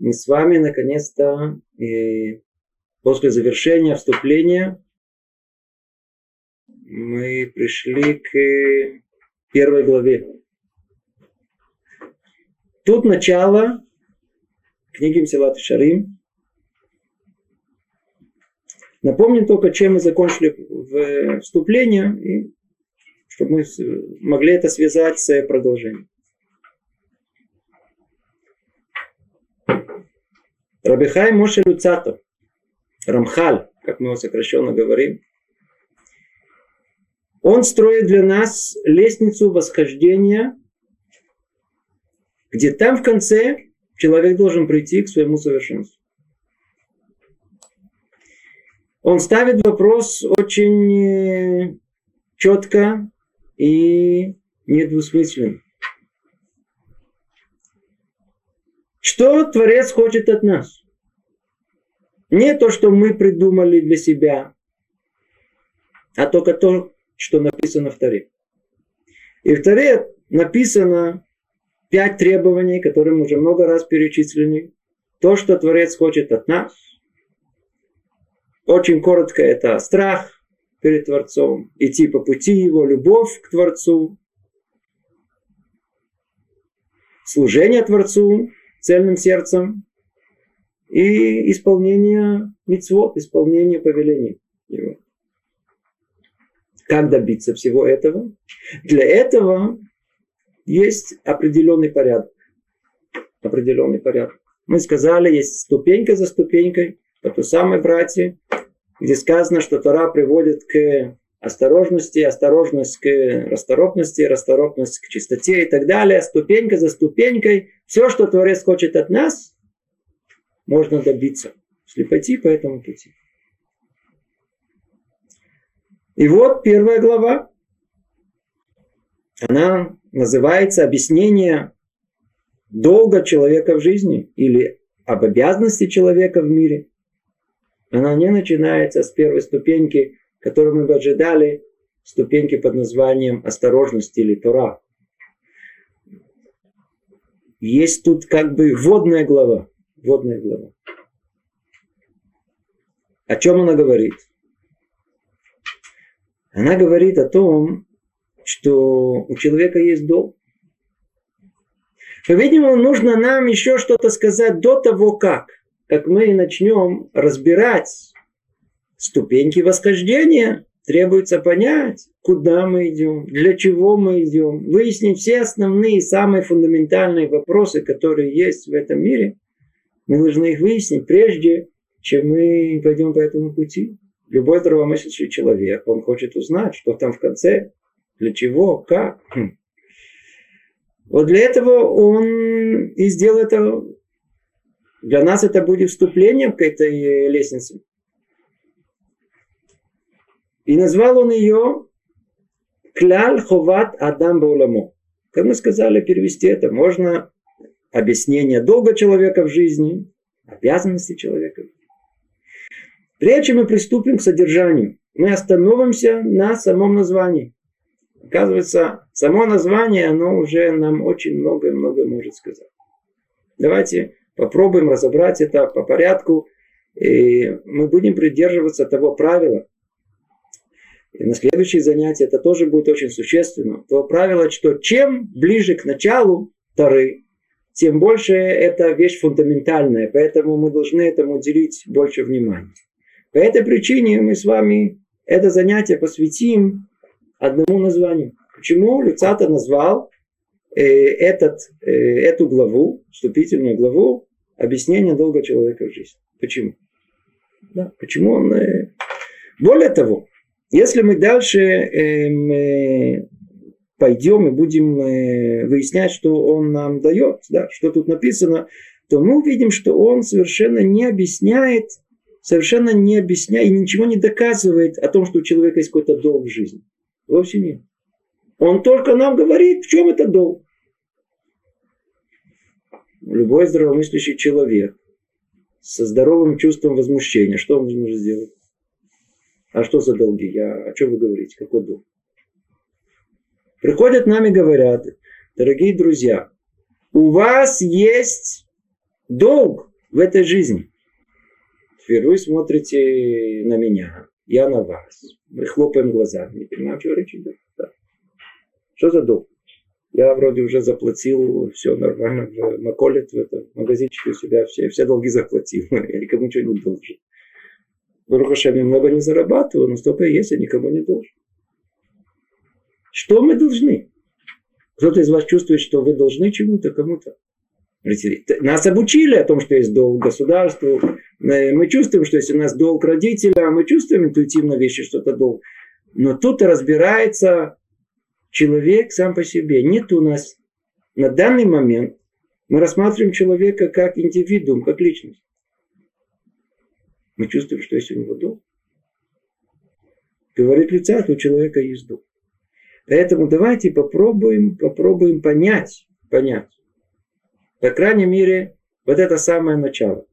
мы с вами наконец-то и после завершения вступления мы пришли к первой главе. Тут начало книги Мсилат Шарим. Напомним только, чем мы закончили в вступление, и чтобы мы могли это связать с продолжением. Рабихай Моше Люцатов, Рамхаль, как мы его сокращенно говорим, он строит для нас лестницу восхождения, где там в конце человек должен прийти к своему совершенству. Он ставит вопрос очень э, четко и недвусмысленно. Что Творец хочет от нас? Не то, что мы придумали для себя, а только то, что написано в Таре. И в Таре написано пять требований, которые мы уже много раз перечислили. То, что Творец хочет от нас. Очень коротко это страх перед Творцом, идти по пути Его, любовь к Творцу, служение Творцу цельным сердцем и исполнение мицвод, исполнение повелений Его. Как добиться всего этого? Для этого есть определенный порядок. Определенный порядок. Мы сказали, есть ступенька за ступенькой, по ту самой братья, где сказано, что Тора приводит к осторожности, осторожность к расторопности, расторопность к чистоте и так далее. Ступенька за ступенькой. Все, что Творец хочет от нас, можно добиться, если пойти по этому пути. И вот первая глава. Она называется «Объяснение долга человека в жизни» или об обязанности человека в мире. Она не начинается с первой ступеньки, которую мы бы ожидали, ступеньки под названием осторожность или Тора. Есть тут как бы водная глава. Водная глава. О чем она говорит? Она говорит о том, что у человека есть долг. По-видимому, нужно нам еще что-то сказать до того, как, как мы начнем разбирать ступеньки восхождения. Требуется понять, куда мы идем, для чего мы идем, выяснить все основные, самые фундаментальные вопросы, которые есть в этом мире. Мы должны их выяснить прежде, чем мы пойдем по этому пути. Любой здравомыслящий человек, он хочет узнать, что там в конце, для чего, как. Вот для этого он и сделал это. Для нас это будет вступлением к этой лестнице. И назвал он ее Кляль Ховат Адам Бауламо. Как мы сказали, перевести это можно объяснение долга человека в жизни, обязанности человека Прежде мы приступим к содержанию, мы остановимся на самом названии. Оказывается, само название, оно уже нам очень много-много может сказать. Давайте попробуем разобрать это по порядку. И мы будем придерживаться того правила. И на следующее занятие это тоже будет очень существенно. То правило, что чем ближе к началу Тары, тем больше это вещь фундаментальная. Поэтому мы должны этому уделить больше внимания. По этой причине мы с вами это занятие посвятим одному названию. Почему Люцата назвал э, этот, э, эту главу, вступительную главу, объяснение долга человека в жизни? Почему? Да, почему он... Э... Более того, если мы дальше эм, э, пойдем и будем э, выяснять, что он нам дает, да, что тут написано, то мы увидим, что он совершенно не объясняет совершенно не объясняет и ничего не доказывает о том, что у человека есть какой-то долг в жизни. Вовсе нет. Он только нам говорит, в чем это долг. Любой здравомыслящий человек со здоровым чувством возмущения, что он должен сделать? А что за долги? Я, о чем вы говорите? Какой долг? Приходят нам и говорят, дорогие друзья, у вас есть долг в этой жизни. Теперь вы смотрите на меня, я на вас. Мы хлопаем глазами, не понимаем, чего речь идет. Да. Что за долг? Я вроде уже заплатил, все нормально, в Маколет, в этом магазинчике у себя все, все долги заплатил. Я никому ничего не должен. Барухашем, я много не зарабатываю, но столько есть, я никому не должен. Что мы должны? Кто-то из вас чувствует, что вы должны чему-то, кому-то. Нас обучили о том, что есть долг государству. Мы чувствуем, что если у нас долг родителя, мы чувствуем интуитивно вещи, что это долг. Но тут разбирается человек сам по себе. Нет у нас на данный момент, мы рассматриваем человека как индивидуум, как личность. Мы чувствуем, что есть у него долг. Говорит лица, у человека есть долг. Поэтому давайте попробуем, попробуем понять, понять, по крайней мере, вот это самое начало.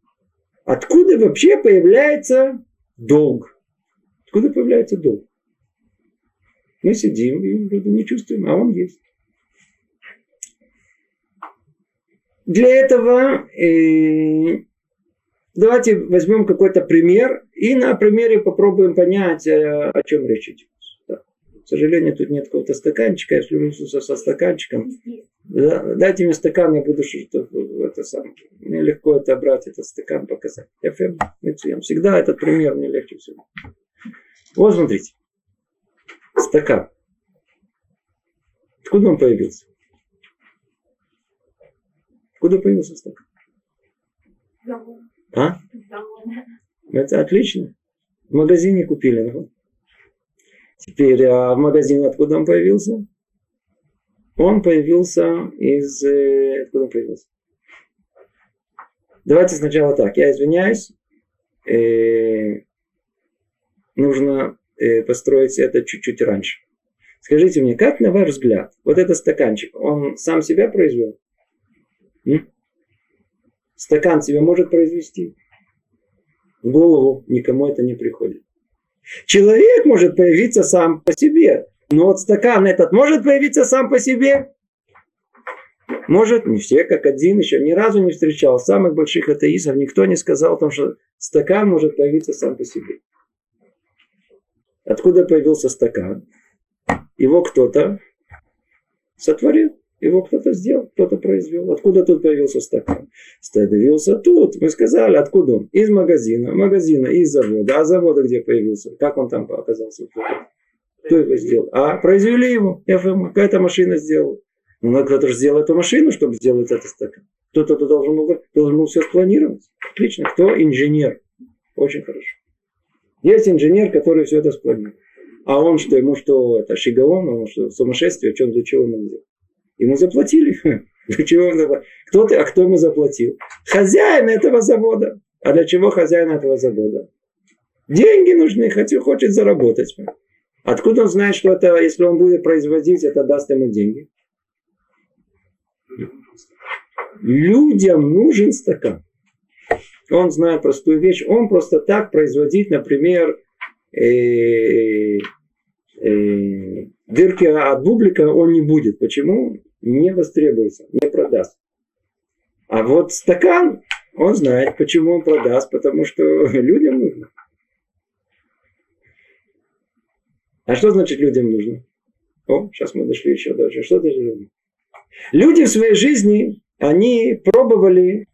Откуда вообще появляется долг? Откуда появляется долг? Мы сидим и вроде не чувствуем, а он есть. Для этого э, давайте возьмем какой-то пример и на примере попробуем понять, э, о чем речь идет. К сожалению, тут нет какого-то стаканчика. Я люблю со, стаканчиком. Да, дайте мне стакан, я буду что-то это самое. Мне легко это брать, этот стакан показать. Я Всегда этот пример мне легче всего. Вот смотрите. Стакан. Откуда он появился? Откуда появился стакан? А? Это отлично. В магазине купили. Теперь а в магазине откуда он появился? Он появился из... Э, откуда он появился? Давайте сначала так. Я извиняюсь. Э, нужно э, построить это чуть-чуть раньше. Скажите мне, как на ваш взгляд, вот этот стаканчик, он сам себя произвел? Стакан себя может произвести? В голову никому это не приходит. Человек может появиться сам по себе. Но вот стакан этот может появиться сам по себе? Может, не все, как один, еще ни разу не встречал самых больших атеистов, никто не сказал о том, что стакан может появиться сам по себе. Откуда появился стакан? Его кто-то сотворил. Его кто-то сделал, кто-то произвел. Откуда тут появился стакан? Появился тут. Мы сказали, откуда он? Из магазина. Магазина, из завода. А завода где появился? Как он там оказался? Кто его сделал? А, произвели его. Какая-то машина сделала. Ну, кто-то же сделал эту машину, чтобы сделать этот стакан. Кто-то должен был, должен был все спланировать. Отлично. Кто? Инженер. Очень хорошо. Есть инженер, который все это спланировал. А он что, ему что, это шигаон, он что, сумасшествие, чем для чего ему делать? Ему заплатили. Для чего кто ты, а кто ему заплатил? Хозяин этого завода. А для чего хозяин этого завода? Деньги нужны, хотел, хочет заработать. Откуда он знает, что это, если он будет производить, это даст ему деньги? Людям нужен стакан. Он знает простую вещь. Он просто так производить, например, э, э, дырки от бублика он не будет. Почему? Не востребуется, не продаст. А вот стакан, он знает, почему он продаст, потому что людям нужно. А что значит людям нужно? О, сейчас мы дошли еще дальше. Что значит людям? Люди в своей жизни, они пробовали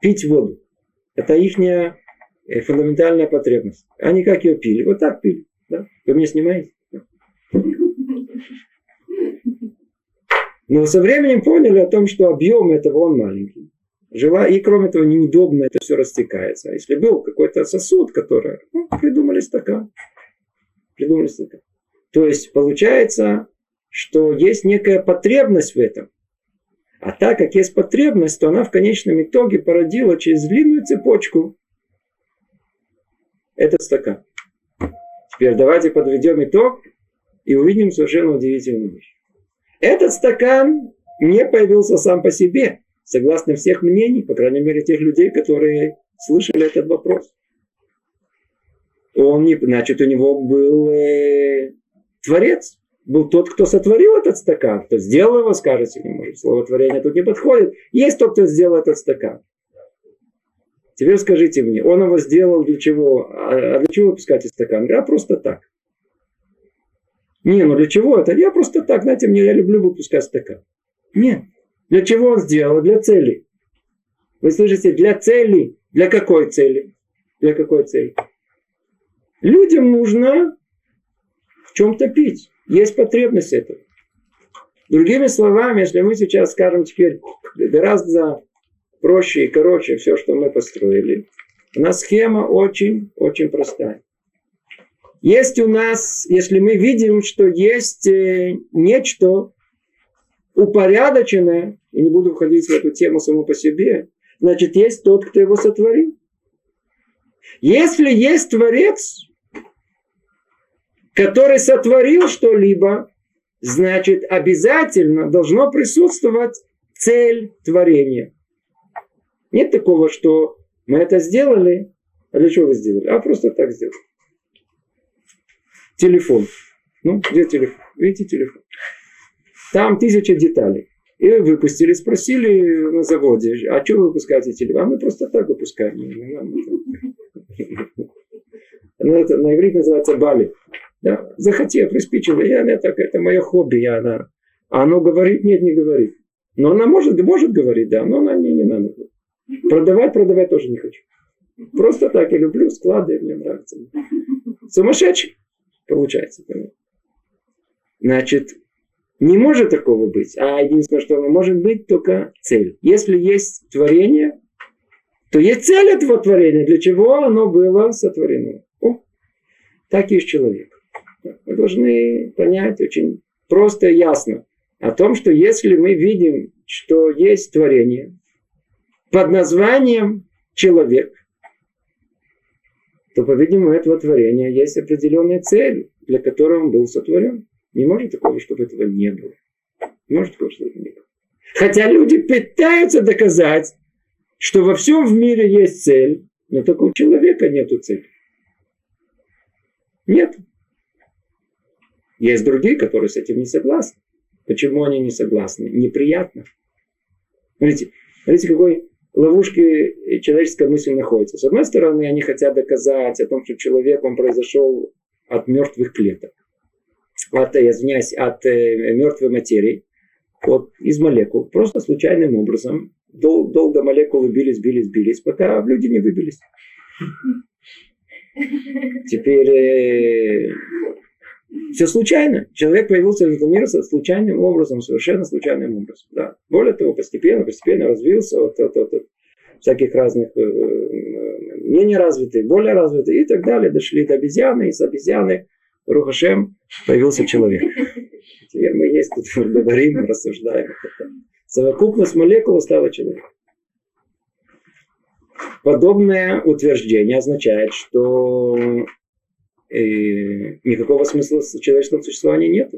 пить воду. Это их э, фундаментальная потребность. Они как ее пили? Вот так пили. Да? Вы мне снимаете? Но со временем поняли о том, что объем этого он маленький. Жила, и кроме того, неудобно это все растекается. А если был какой-то сосуд, который... Ну, придумали стакан. Придумали стакан. То есть получается, что есть некая потребность в этом. А так как есть потребность, то она в конечном итоге породила через длинную цепочку этот стакан. Теперь давайте подведем итог и увидим совершенно удивительную вещь. Этот стакан не появился сам по себе, согласно всех мнений, по крайней мере, тех людей, которые слышали этот вопрос. Он не, значит, у него был э, творец, был тот, кто сотворил этот стакан, кто сделал его, скажете, не может, слово творение тут не подходит. Есть тот, кто сделал этот стакан. Теперь скажите мне, он его сделал для чего? А, а для чего выпускать из стакана? А просто так. Не, ну для чего это? Я просто так, знаете, мне я люблю выпускать стакан. Нет. Для чего он сделал? Для цели. Вы слышите, для цели. Для какой цели? Для какой цели? Людям нужно в чем-то пить. Есть потребность этого. Другими словами, если мы сейчас скажем теперь гораздо проще и короче все, что мы построили, у нас схема очень-очень простая. Есть у нас, если мы видим, что есть э, нечто упорядоченное, и не буду входить в эту тему само по себе, значит, есть тот, кто его сотворил. Если есть Творец, который сотворил что-либо, значит, обязательно должно присутствовать цель творения. Нет такого, что мы это сделали, а для чего вы сделали? А просто так сделали. Телефон. Ну, где телефон? Видите телефон? Там тысяча деталей. И выпустили, спросили на заводе, а что вы выпускаете телефон? А мы просто так выпускаем. Ну, это на иврите называется бали. Да? Захотел, приспичило. Я, не так, это мое хобби. Я, она, а оно говорит? Нет, не говорит. Но она может, может говорить, да, но она мне не надо. Продавать, продавать тоже не хочу. Просто так я люблю склады, мне нравится. Сумасшедший получается. Значит, не может такого быть. А единственное, что может быть, только цель. Если есть творение, то есть цель этого творения, для чего оно было сотворено. О, так и есть человек. Мы должны понять очень просто и ясно о том, что если мы видим, что есть творение под названием человек, то, по-видимому, этого творения есть определенная цель, для которой он был сотворен. Не может такого, чтобы этого не было. Не может такого, чтобы этого не было. Хотя люди пытаются доказать, что во всем в мире есть цель, но только у человека нет цели. Нет. Есть другие, которые с этим не согласны. Почему они не согласны? Неприятно. Смотрите, смотрите, какой ловушке человеческая мысль находится. С одной стороны, они хотят доказать о том, что человек, он произошел от мертвых клеток. От, я извиняюсь, от э, мертвой материи. Вот из молекул. Просто случайным образом. Дол, долго молекулы бились, бились, бились, пока люди не выбились. Теперь э, все случайно. Человек появился в этом мире случайным образом, совершенно случайным образом. Да. Более того, постепенно, постепенно развился от, от, от, от всяких разных э, э, менее развитых, более развитых и так далее. Дошли до обезьяны, и с обезьяны Рухашем появился человек. Теперь мы есть тут говорим, рассуждаем. Совокупность молекул стала человеком. Подобное утверждение означает, что и никакого смысла человеческого существования нет.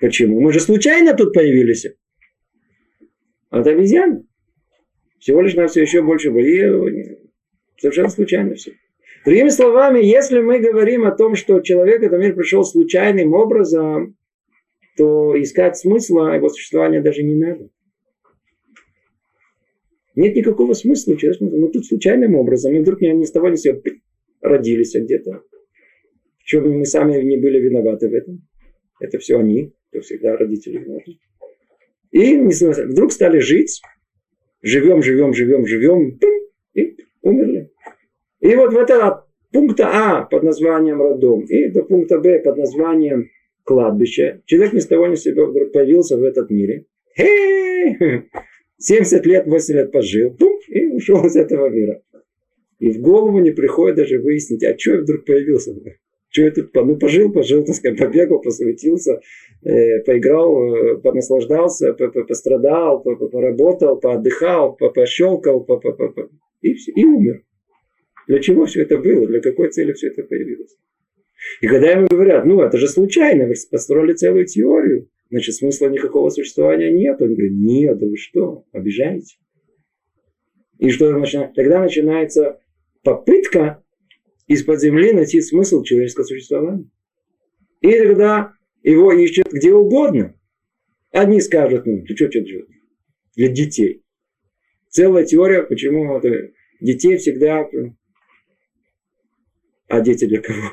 Почему? Мы же случайно тут появились. Это обезьяны. Всего лишь на все еще больше были. Совершенно случайно все. Другими словами, если мы говорим о том, что человек в этот мир пришел случайным образом, то искать смысла его существования даже не надо. Нет никакого смысла. Мы тут случайным образом, и вдруг ни с того ни с сего родились где-то. Причем мы сами не были виноваты в этом. Это все они, то всегда родители виноваты. И вдруг стали жить, живем, живем, живем, живем, и умерли. И вот в это пункта А под названием роддом и до пункта Б под названием кладбище, человек ни с того ни с сего вдруг появился в этот мире. Хе! 70 лет, 8 лет пожил, пум, и ушел из этого мира. И в голову не приходит даже выяснить, а что я вдруг появился. Что я тут, ну, пожил, пожил, так сказать, побегал, посветился, э, поиграл, э, понаслаждался, по -по пострадал, по -по поработал, поотдыхал, по пощелкал, по -по -по и, все, и умер. Для чего все это было? Для какой цели все это появилось? И когда ему говорят, ну, это же случайно, вы построили целую теорию, значит, смысла никакого существования нет. Он говорит, нет, да вы что, обижаете? И что начинает? Тогда начинается попытка из-под земли найти смысл человеческого существования. И тогда его ищут где угодно. Одни скажут, ну, ты что, что, что, для детей. Целая теория, почему это детей всегда... А дети для кого?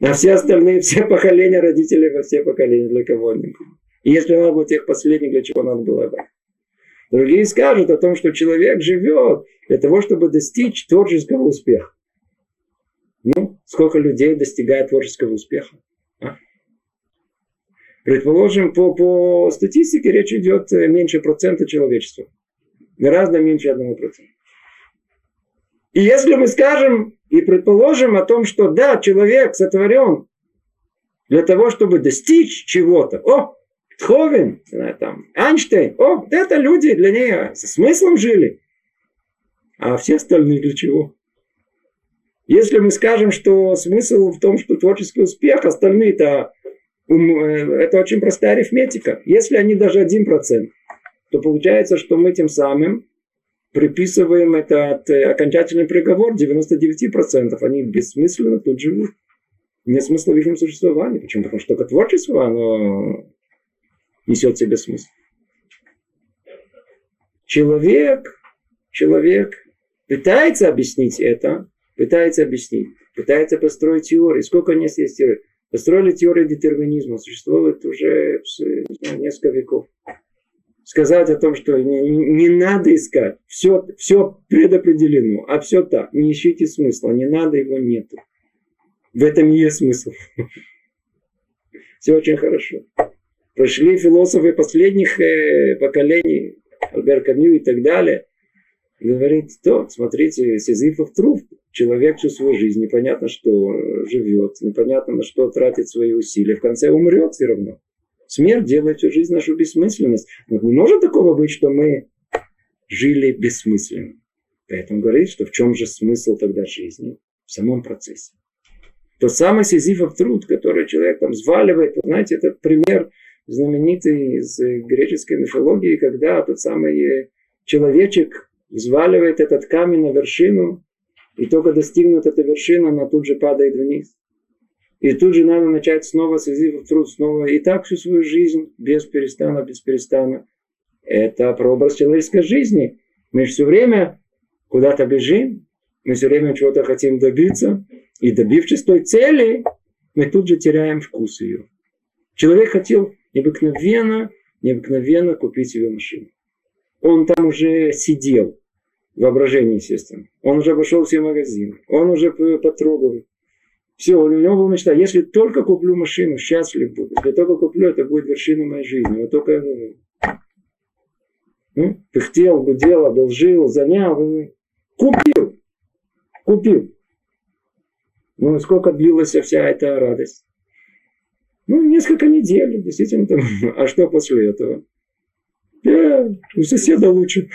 На все остальные, все поколения родителей, все поколения для кого-нибудь. И если надо было тех последних, для чего надо было бы. Другие скажут о том, что человек живет для того, чтобы достичь творческого успеха. Ну, сколько людей достигает творческого успеха? А? Предположим, по, по статистике речь идет э, меньше процента человечества. Гораздо меньше одного процента. И если мы скажем и предположим о том, что да, человек сотворен для того, чтобы достичь чего-то. О, Тховен, там, Эйнштейн, о, это люди для нее со смыслом жили. А все остальные для чего? Если мы скажем, что смысл в том, что творческий успех, остальные-то э, это очень простая арифметика. Если они даже один процент, то получается, что мы тем самым приписываем этот э, окончательный приговор 99%. Они бессмысленно тут живут. Нет смысла в их существовании. Почему? Потому что только творчество, оно несет в себе смысл. Человек, человек пытается объяснить это, пытается объяснить, пытается построить теории. Сколько у нас есть теорий? Построили теорию детерминизма, существует уже знаю, несколько веков сказать о том, что не, не надо искать. Все, все предопределено, а все так. Не ищите смысла, не надо, его нету. В этом и есть смысл. Все очень хорошо. Прошли философы последних э, поколений, Альбер Камю и так далее. Говорит, то, смотрите, Сизифов труп. Человек всю свою жизнь непонятно что живет, непонятно на что тратит свои усилия. В конце умрет все равно. Смерть делает всю жизнь нашу бессмысленность. Вот не может такого быть, что мы жили бессмысленно. Поэтому говорит, что в чем же смысл тогда жизни? В самом процессе. Тот самый сизифов труд, который человек там взваливает. Вы знаете, этот пример знаменитый из греческой мифологии, когда тот самый человечек взваливает этот камень на вершину, и только достигнут эта вершина, она тут же падает вниз. И тут же надо начать снова в труд, снова. И так всю свою жизнь, без перестана, без перестана. Это прообраз человеческой жизни. Мы все время куда-то бежим, мы все время чего-то хотим добиться. И добившись той цели, мы тут же теряем вкус ее. Человек хотел необыкновенно, необыкновенно купить себе машину. Он там уже сидел, воображение, естественно. Он уже обошел все магазины. Он уже потрогал. Все, у него была мечта. Если только куплю машину, счастлив буду. Если только куплю, это будет вершина моей жизни. Вот только ну, пыхтел, гудел, одолжил, занял. Купил. Купил. Ну, сколько длилась вся эта радость? Ну, несколько недель, действительно. Там. А что после этого? Я у соседа лучше.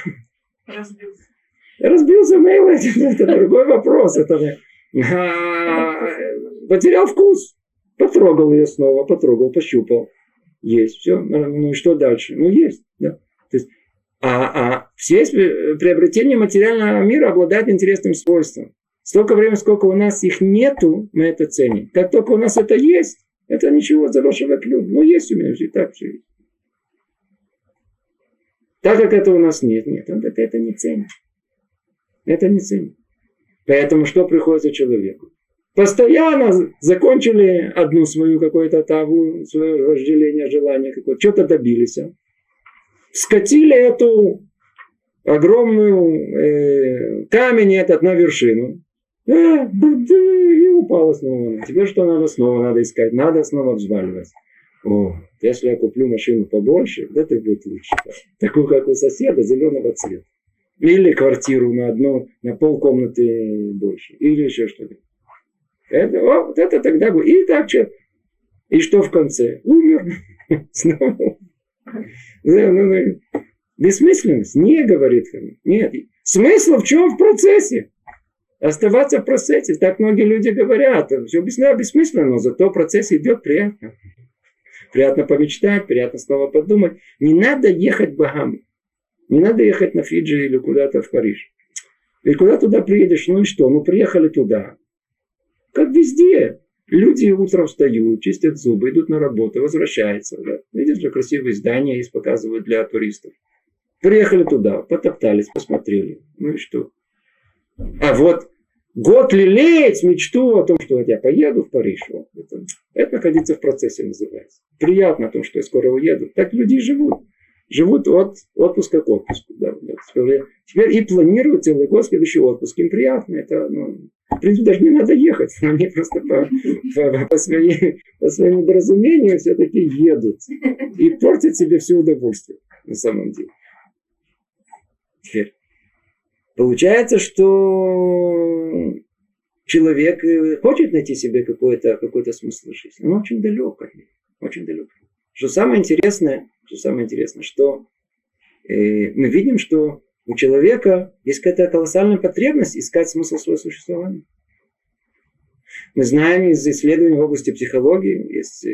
Разбился. Разбился мейл, это другой вопрос. Это а, потерял вкус. Потрогал ее снова, потрогал, пощупал. Есть, все. Ну и что дальше? Ну, есть. Да. То есть, а, а все приобретения материального мира обладают интересным свойством. Столько времени, сколько у нас их нету, мы это ценим. Как только у нас это есть, это ничего заросшего клюва. Ну, есть у меня все так есть. Так как это у нас нет, нет, он это не ценит. Это не ценит. Поэтому что приходится человеку? Постоянно закончили одну свою какую-то таву, свое вожделение, желание какое-то, что-то добились. А? Скатили эту огромную э, камень этот на вершину. Э, и упала снова. Теперь что надо снова надо искать? Надо снова взваливать. О, если я куплю машину побольше, это будет лучше. Такую, как у соседа, зеленого цвета. Или квартиру на одну, на полкомнаты больше. Или еще что-то. Это, о, вот это тогда будет. И так что. И что в конце? Умер. Снова. Ну, ну, бессмысленность? Не, говорит. Нет. Смысл в чем в процессе? Оставаться в процессе. Так многие люди говорят. Все бессмысленно, но зато процесс идет приятно. Приятно помечтать, приятно снова подумать. Не надо ехать в Багаму. Не надо ехать на Фиджи или куда-то в Париж. И куда туда приедешь, ну и что? Ну приехали туда. Как везде. Люди утром встают, чистят зубы, идут на работу, возвращаются. Да? Видишь, же красивые здания есть, показывают для туристов. Приехали туда, потоптались, посмотрели. Ну и что? А вот год лелеять мечту о том, что вот я поеду в Париж. Вот, это, это находиться в процессе называется. Приятно о том, что я скоро уеду. Так люди живут. Живут от отпуска к отпуску. Да, да. Теперь, и планируют целый год следующий отпуск. Им приятно. Это, ну, в принципе, даже не надо ехать. Они просто по, по, по, своей, по своему недоразумению все-таки едут. И портят себе все удовольствие на самом деле. Теперь. Получается, что человек э, хочет найти себе какой-то какой смысл жизни. Он очень далек от него. Очень далек. Что самое интересное, что самое интересное, что э, мы видим, что у человека есть какая-то колоссальная потребность искать смысл своего существования. Мы знаем из исследований в области психологии, есть э,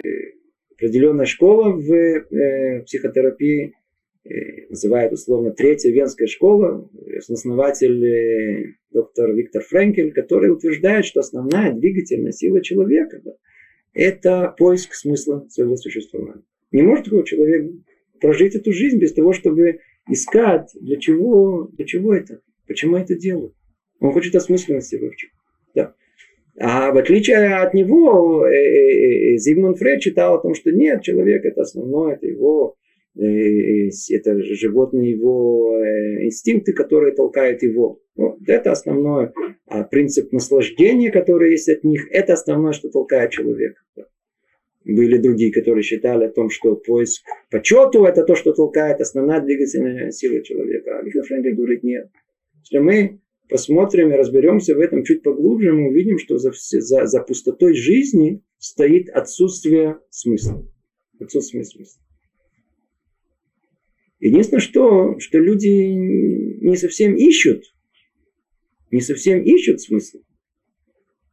определенная школа в э, психотерапии, называют условно третья венская школа, основатель э, доктор Виктор Френкель, который утверждает, что основная двигательная сила человека да, это поиск смысла своего существования. Не может такой человек прожить эту жизнь без того, чтобы искать, для чего, для чего это, почему это делают. Он хочет осмысленности в да. А в отличие от него, э, Зигмунд Фрейд читал о том, что нет, человек это основное, это его Э, это животные его э, инстинкты, которые толкают его. Вот это основное. А принцип наслаждения, который есть от них, это основное, что толкает человека. Были другие, которые считали о том, что поиск почету это то, что толкает основная двигательная сила человека. А Виктор Френкель говорит, нет. Если мы посмотрим и разберемся в этом чуть поглубже, мы увидим, что за, за, за пустотой жизни стоит отсутствие смысла. Отсутствие смысла. Единственное, что, что люди не совсем ищут, не совсем ищут смысл.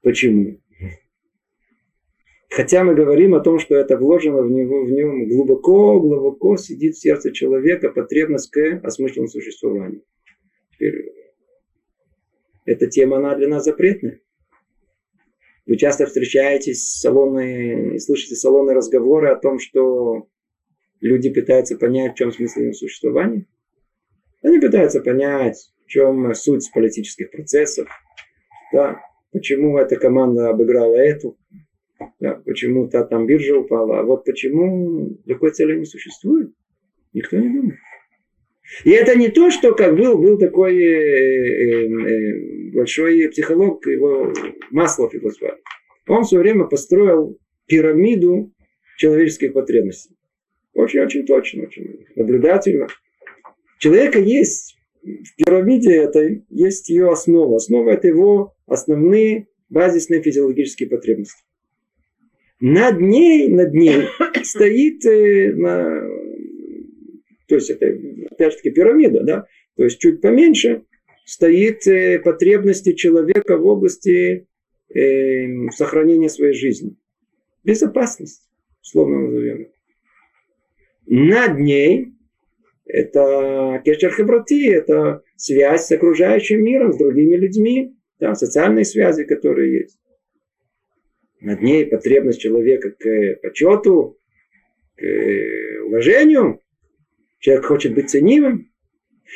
Почему? Хотя мы говорим о том, что это вложено в него, в нем глубоко, глубоко сидит в сердце человека потребность к осмысленному существованию. Теперь, эта тема, она для нас запретная. Вы часто встречаетесь салонные, слышите салонные разговоры о том, что люди пытаются понять, в чем смысл их существования. Они пытаются понять, в чем суть политических процессов. Да, почему эта команда обыграла эту. Да, почему та там биржа упала. А вот почему такой цели не существует. Никто не думает. И это не то, что как был, был такой э, э, э, большой психолог, его Маслов его звали. Он в свое время построил пирамиду человеческих потребностей. Очень-очень точно, очень наблюдательно. Человека есть в пирамиде этой, есть ее основа. Основа это его основные базисные физиологические потребности. Над ней, над ней стоит, э, на, то есть это опять же таки пирамида, да, то есть чуть поменьше стоит э, потребности человека в области э, сохранения своей жизни. Безопасность, условно назовем. Над ней это кешер хеврати, это связь с окружающим миром, с другими людьми, да, социальные связи, которые есть. Над ней потребность человека к почету, к уважению. Человек хочет быть ценимым.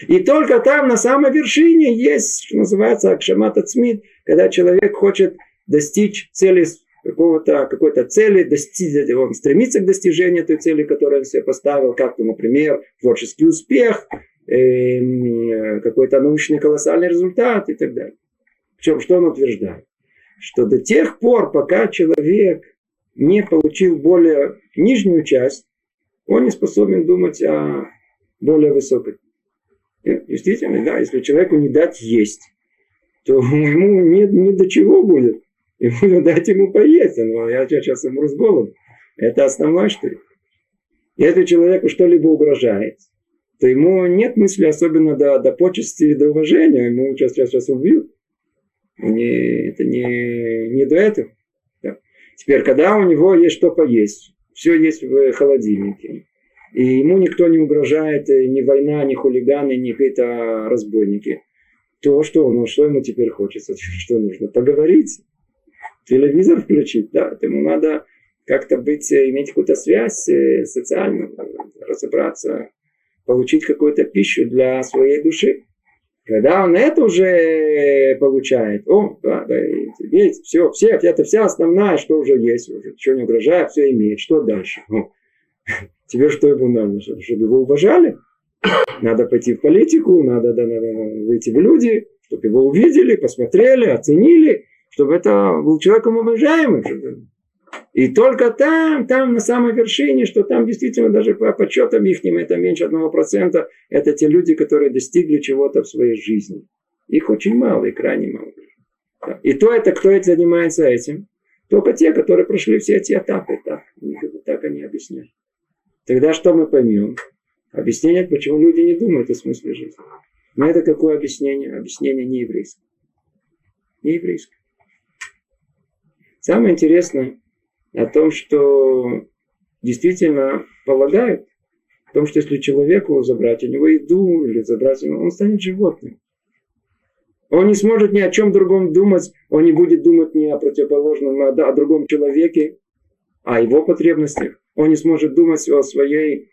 И только там, на самой вершине, есть, что называется, акшамат ацмит, когда человек хочет достичь цели какого-то, какой-то цели, достиг, он стремится к достижению той цели, которую он себе поставил, как, например, творческий успех, э, какой-то научный колоссальный результат и так далее. Причем, что он утверждает? Что до тех пор, пока человек не получил более нижнюю часть, он не способен думать о более высокой. И, действительно, да, если человеку не дать есть, то ему не, не до чего будет. Ему дать ему поесть. Он, я сейчас умру с голоду. Это основное, что ли. Если человеку что-либо угрожает, то ему нет мысли особенно до, до почести и до уважения. Ему сейчас, сейчас, сейчас убьют. Не, это не, не до этого. Да. Теперь, когда у него есть что поесть, все есть в холодильнике, и ему никто не угрожает, ни война, ни хулиганы, ни какие-то разбойники, то что, ну, что ему теперь хочется? Что нужно? Поговорить? Телевизор включить, да, ему надо как-то быть, иметь какую-то связь э, социальную, разобраться, получить какую-то пищу для своей души. Когда он это уже получает, о, да, да, есть, все, все, это вся основная, что уже есть, уже ничего не угрожает, все имеет, что дальше? Ну, тебе что ему надо, чтобы его уважали? Надо пойти в политику, надо, да, надо выйти в люди, чтобы его увидели, посмотрели, оценили, чтобы это был человеком уважаемым. И только там, там на самой вершине, что там действительно даже по подсчетам их это меньше одного процента, это те люди, которые достигли чего-то в своей жизни. Их очень мало и крайне мало. И то это, кто это занимается этим? Только те, которые прошли все эти этапы. Так, так они объясняют. Тогда что мы поймем? Объяснение, почему люди не думают о смысле жизни. Но это какое объяснение? Объяснение не еврейское. Не еврейское. Самое интересное, о том, что действительно полагают, о том, что если человеку забрать у него еду или забрать ему, он станет животным. Он не сможет ни о чем другом думать, он не будет думать ни о противоположном, а о другом человеке, о его потребностях. Он не сможет думать о своей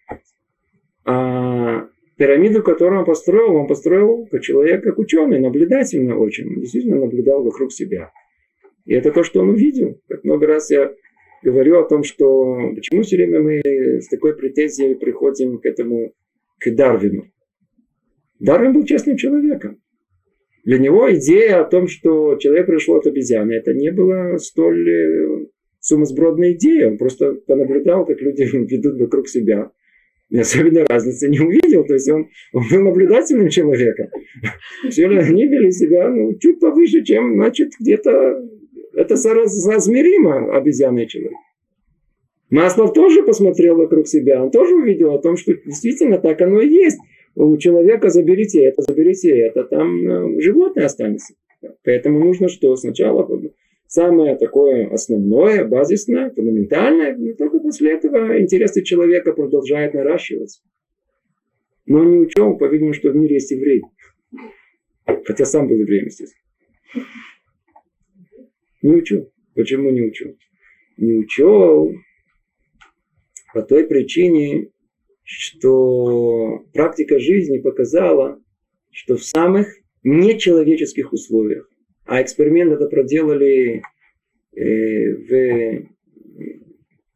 а, пирамиду, которую он построил. Он построил как человек, как ученый, наблюдательно очень. Он действительно наблюдал вокруг себя. И это то, что он увидел. Как много раз я говорю о том, что почему все время мы с такой претензией приходим к этому, к Дарвину. Дарвин был честным человеком. Для него идея о том, что человек пришел от обезьяны, это не была столь э, сумасбродная идея. Он просто понаблюдал, как люди ведут вокруг себя. И особенно разницы не увидел. То есть он, он был наблюдательным человеком. Все они вели себя ну, чуть повыше, чем, значит, где-то это соразмеримо человек. Маслов тоже посмотрел вокруг себя, он тоже увидел о том, что действительно так оно и есть. У человека заберите это, заберите это, там э, животное останется. Поэтому нужно что? Сначала самое такое основное, базисное, фундаментальное, и только после этого интересы человека продолжают наращиваться. Но не учел, по-видимому, что в мире есть еврей. Хотя сам был евреем, естественно. Не учу. Почему не учу? Не учу по той причине, что практика жизни показала, что в самых нечеловеческих условиях, а эксперимент это проделали э, в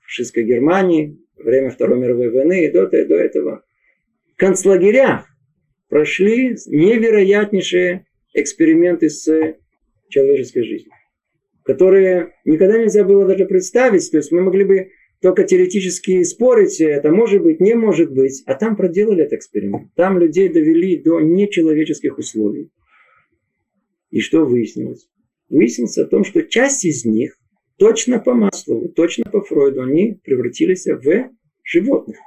фашистской Германии, время Второй мировой войны и до, до этого, в концлагерях прошли невероятнейшие эксперименты с человеческой жизнью которые никогда нельзя было даже представить. То есть мы могли бы только теоретически спорить, это может быть, не может быть. А там проделали этот эксперимент. Там людей довели до нечеловеческих условий. И что выяснилось? Выяснилось о том, что часть из них точно по Маслову, точно по Фройду, они превратились в животных.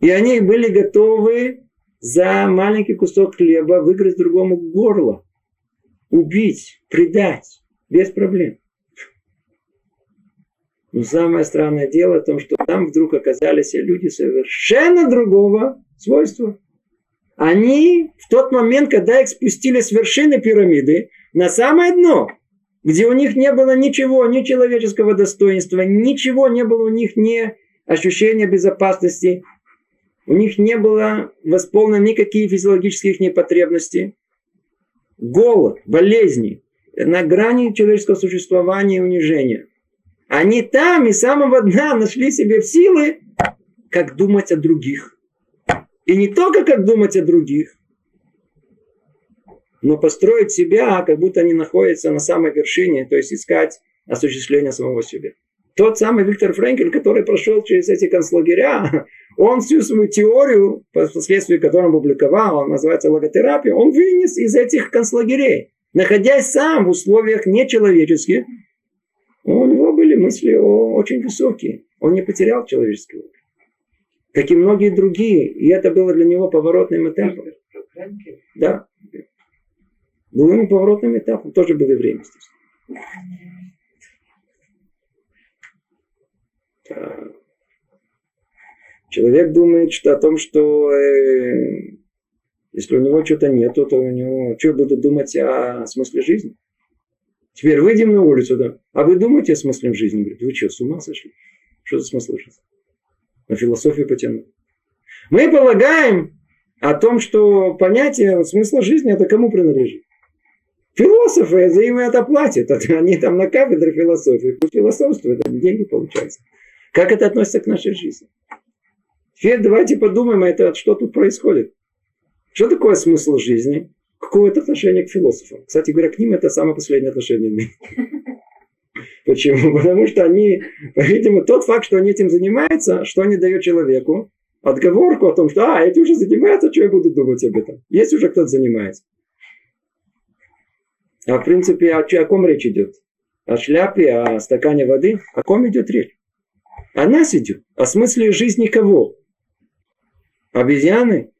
И они были готовы за маленький кусок хлеба выиграть другому горло, убить, предать. Без проблем. Но самое странное дело в том, что там вдруг оказались люди совершенно другого свойства. Они в тот момент, когда их спустили с вершины пирамиды на самое дно, где у них не было ничего, ни человеческого достоинства, ничего не было у них, ни ощущения безопасности, у них не было восполнены никакие физиологические их потребности, голод, болезни, на грани человеческого существования и унижения. Они там и самого дна нашли себе в силы, как думать о других. И не только как думать о других, но построить себя, как будто они находятся на самой вершине, то есть искать осуществление самого себя. Тот самый Виктор Френкель, который прошел через эти концлагеря, он всю свою теорию, впоследствии которую он публиковал, он называется логотерапия, он вынес из этих концлагерей находясь сам в условиях нечеловеческих, у него были мысли очень высокие. Он не потерял человеческий опыт. Как и многие другие. И это было для него поворотным этапом. Да. Был ему поворотным этапом. Тоже было время здесь. Человек думает что о том, что э, если у него что-то нету, то у него... Что буду думать о смысле жизни? Теперь выйдем на улицу, да. А вы думаете о смысле жизни? Говорит, вы что, с ума сошли? Что за смысл жизни? На философию потянуть. Мы полагаем, о том, что понятие смысла жизни это кому принадлежит. Философы за им это платят. Они там на кафедре философии по философству это деньги получаются. Как это относится к нашей жизни? Теперь давайте подумаем, это, что тут происходит. Что такое смысл жизни? Какое это отношение к философам? Кстати говоря, к ним это самое последнее отношение имеет. Почему? Потому что они, видимо, тот факт, что они этим занимаются, что они дают человеку, отговорку о том, что а, эти уже занимаются, что я буду думать об этом. Есть уже кто-то занимается. А в принципе, о, о ком речь идет? О шляпе, о стакане воды? О ком идет речь? О нас идет. О смысле жизни кого? Обезьяны?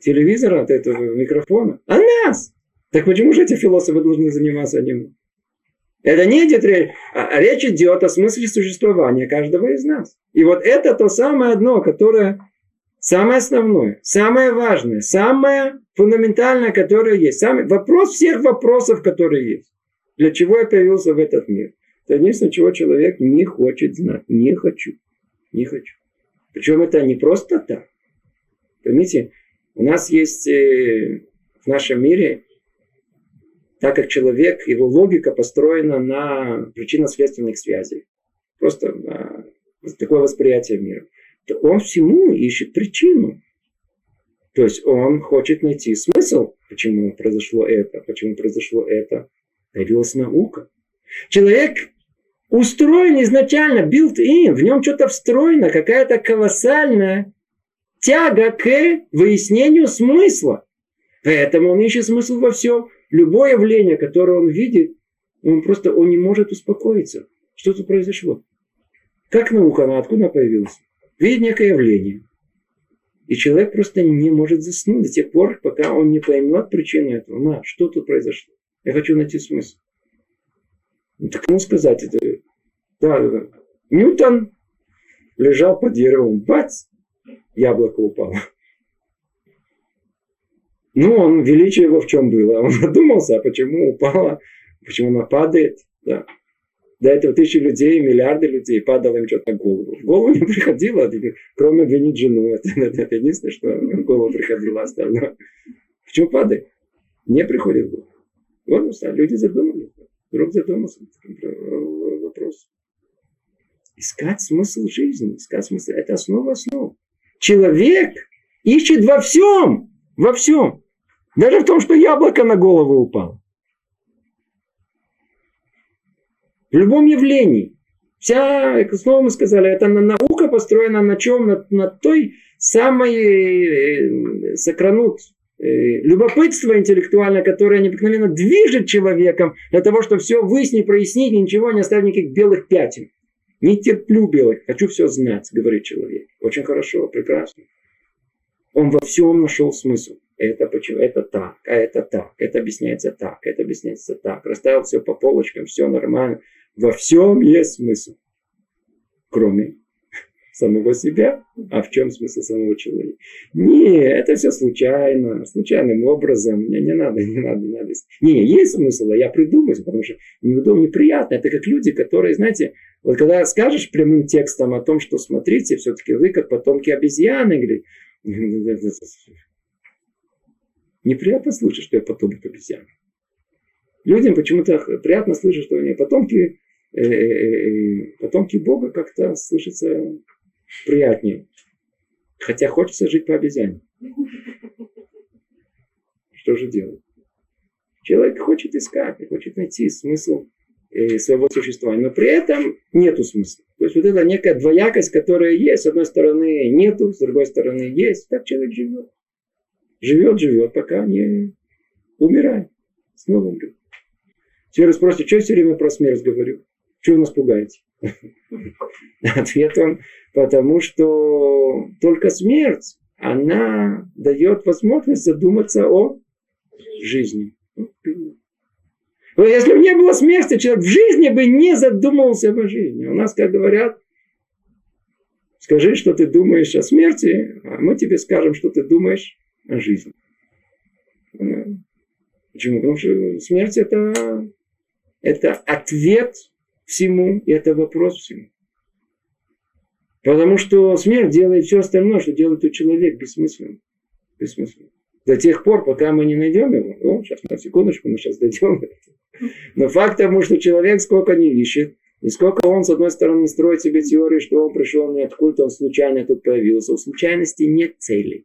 Телевизора, от этого микрофона? О нас! Так почему же эти философы должны заниматься ним? Это не идет речь, а речь идет о смысле существования каждого из нас. И вот это то самое одно, которое самое основное, самое важное, самое фундаментальное, которое есть. Самый, вопрос всех вопросов, которые есть. Для чего я появился в этот мир? Это единственное, чего человек не хочет знать. Не хочу. Не хочу. Причем это не просто так. Поймите, у нас есть э, в нашем мире так как человек, его логика построена на причинно-следственных связях. Просто на такое восприятие мира. То он всему ищет причину. То есть он хочет найти смысл, почему произошло это, почему произошло это. Появилась наука. Человек устроен изначально, built-in, в нем что-то встроено, какая-то колоссальная тяга к выяснению смысла. Поэтому он ищет смысл во всем. Любое явление, которое он видит, он просто он не может успокоиться. Что тут произошло? Как наука, она откуда появилась? Видит некое явление. И человек просто не может заснуть до тех пор, пока он не поймет причину этого. На, что тут произошло? Я хочу найти смысл. Ну, так кому сказать это? Да, да. Ньютон лежал под деревом. Бац! Яблоко упало. Ну, он, величие его в чем было? Он задумался, а почему упала, почему она падает. Да. До этого тысячи людей, миллиарды людей падало им что-то на голову. В голову не приходило, кроме обвинить жену. Это, это, это единственное, что в голову приходило остальное. Почему падает? Не приходит в голову. Вот люди задумались. Вдруг задумался вопрос. Искать смысл жизни, искать смысл, это основа основ. Человек ищет во всем, во всем. Даже в том, что яблоко на голову упало. В любом явлении. Вся, снова мы сказали, это наука построена на чем? На, на той самой э, сокранут э, любопытство интеллектуальное, которое необыкновенно движет человеком для того, чтобы все выяснить, прояснить, ничего не оставить никаких белых пятен. Не терплю белых, хочу все знать, говорит человек. Очень хорошо, прекрасно. Он во всем нашел смысл. Это почему? Это так, а это так, это объясняется так, это объясняется так. Расставил все по полочкам, все нормально. Во всем есть смысл. Кроме самого себя. А в чем смысл самого человека? Не, это все случайно, случайным образом. Не, не надо, не надо, не надо. Не, есть смысл, а я придумаю, потому что неудобно, неприятно. Это как люди, которые, знаете, вот когда скажешь прямым текстом о том, что смотрите, все-таки вы как потомки обезьяны, говорит, Неприятно слышать, что я потомок обезьян. Людям почему-то приятно слышать, что они потомки, э, э, э, потомки Бога как-то слышится приятнее. Хотя хочется жить по обезьяне. Что же делать? Человек хочет искать, хочет найти смысл э, своего существования, но при этом нету смысла. То есть вот эта некая двоякость, которая есть, с одной стороны нету, с другой стороны есть, так человек живет. Живет, живет, пока не умирает. Снова умрет. Все спросите, что я все время про смерть говорю? Чего вы нас пугаете? Ответ он, потому что только смерть, она дает возможность задуматься о жизни. Если бы не было смерти, человек в жизни бы не задумывался о жизни. У нас, как говорят, скажи, что ты думаешь о смерти, а мы тебе скажем, что ты думаешь жизнь. Почему? Потому что смерть это, это ответ всему, это вопрос всему. Потому что смерть делает все остальное, что делает у человека бессмысленным. Бессмысленно. До тех пор, пока мы не найдем его. О, сейчас, на секундочку, мы сейчас дойдем. Но факт тому, что человек сколько не ищет, и сколько он, с одной стороны, строит себе теорию, что он пришел не откуда, он случайно тут появился. У случайности нет цели.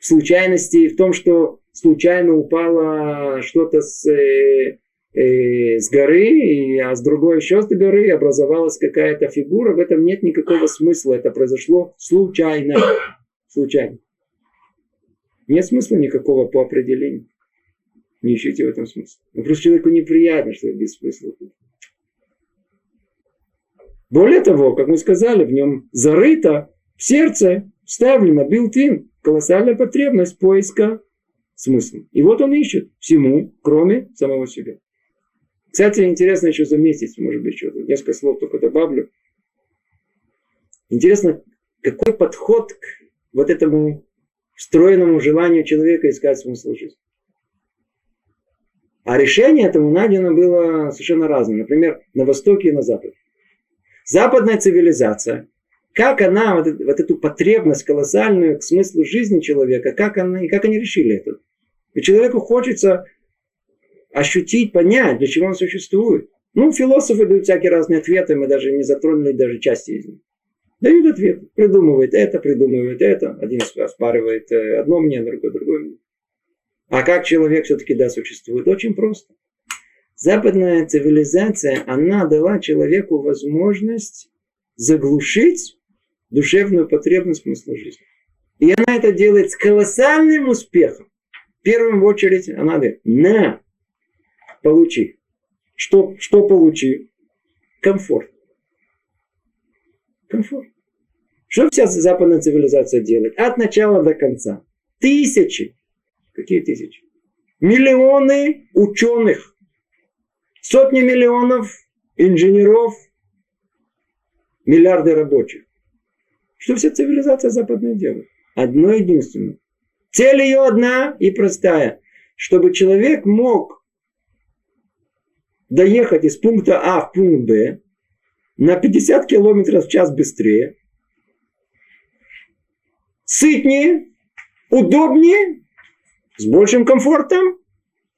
В случайности в том, что случайно упало что-то с, э, э, с горы, а с другой еще с горы образовалась какая-то фигура. В этом нет никакого смысла. Это произошло случайно. Случайно. Нет смысла никакого по определению. Не ищите в этом смысла. Но просто человеку неприятно, что без смысла. Более того, как мы сказали, в нем зарыто в сердце, вставлено built-in колоссальная потребность поиска смысла. И вот он ищет всему, кроме самого себя. Кстати, интересно еще заметить, может быть, еще несколько слов только добавлю. Интересно, какой подход к вот этому встроенному желанию человека искать смысл жизни. А решение этому найдено было совершенно разное. Например, на Востоке и на Западе. Западная цивилизация, как она, вот, вот эту потребность колоссальную к смыслу жизни человека, как, она, как они решили это? И человеку хочется ощутить, понять, для чего он существует. Ну, философы дают всякие разные ответы, мы даже не затронули даже части из них. Дают ответ, придумывает это, придумывает это. Один оспаривает э, одно мнение, другой другое мнение. А как человек все-таки да существует? Очень просто. Западная цивилизация, она дала человеку возможность заглушить душевную потребность смысла жизни. И она это делает с колоссальным успехом. В первую очередь она говорит, на, получи. Что, что получи? Комфорт. Комфорт. Что вся западная цивилизация делает? От начала до конца. Тысячи. Какие тысячи? Миллионы ученых Сотни миллионов инженеров, миллиарды рабочих. Что вся цивилизация западная делает? Одно единственное. Цель ее одна и простая. Чтобы человек мог доехать из пункта А в пункт Б на 50 километров в час быстрее, сытнее, удобнее, с большим комфортом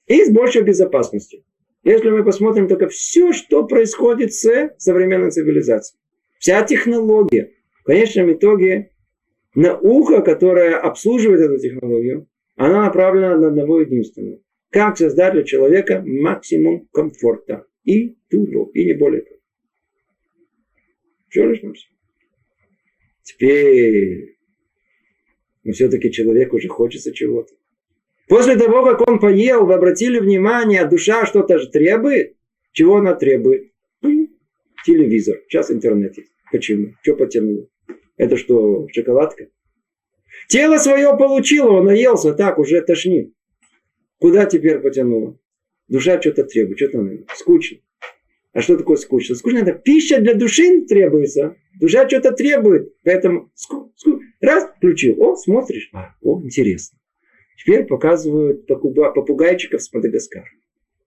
и с большей безопасностью. Если мы посмотрим только все, что происходит с современной цивилизацией. Вся технология. В конечном итоге наука, которая обслуживает эту технологию, она направлена на одного единственного. Как создать для человека максимум комфорта. И тулу, и не более того. Все лишь на все. Теперь, но все-таки человек уже хочется чего-то. После того, как он поел, вы обратили внимание, душа что-то же требует. Чего она требует? Телевизор. Сейчас интернет есть. Почему? Что потянуло? Это что, шоколадка? Тело свое получило, он наелся, так, уже тошнит. Куда теперь потянуло? Душа что-то требует, что-то скучно. А что такое скучно? Скучно это пища для души требуется. Душа что-то требует. Поэтому ску, ску, раз, включил. О, смотришь. А, о, интересно. Теперь показывают попугайчиков с Мадагаскара.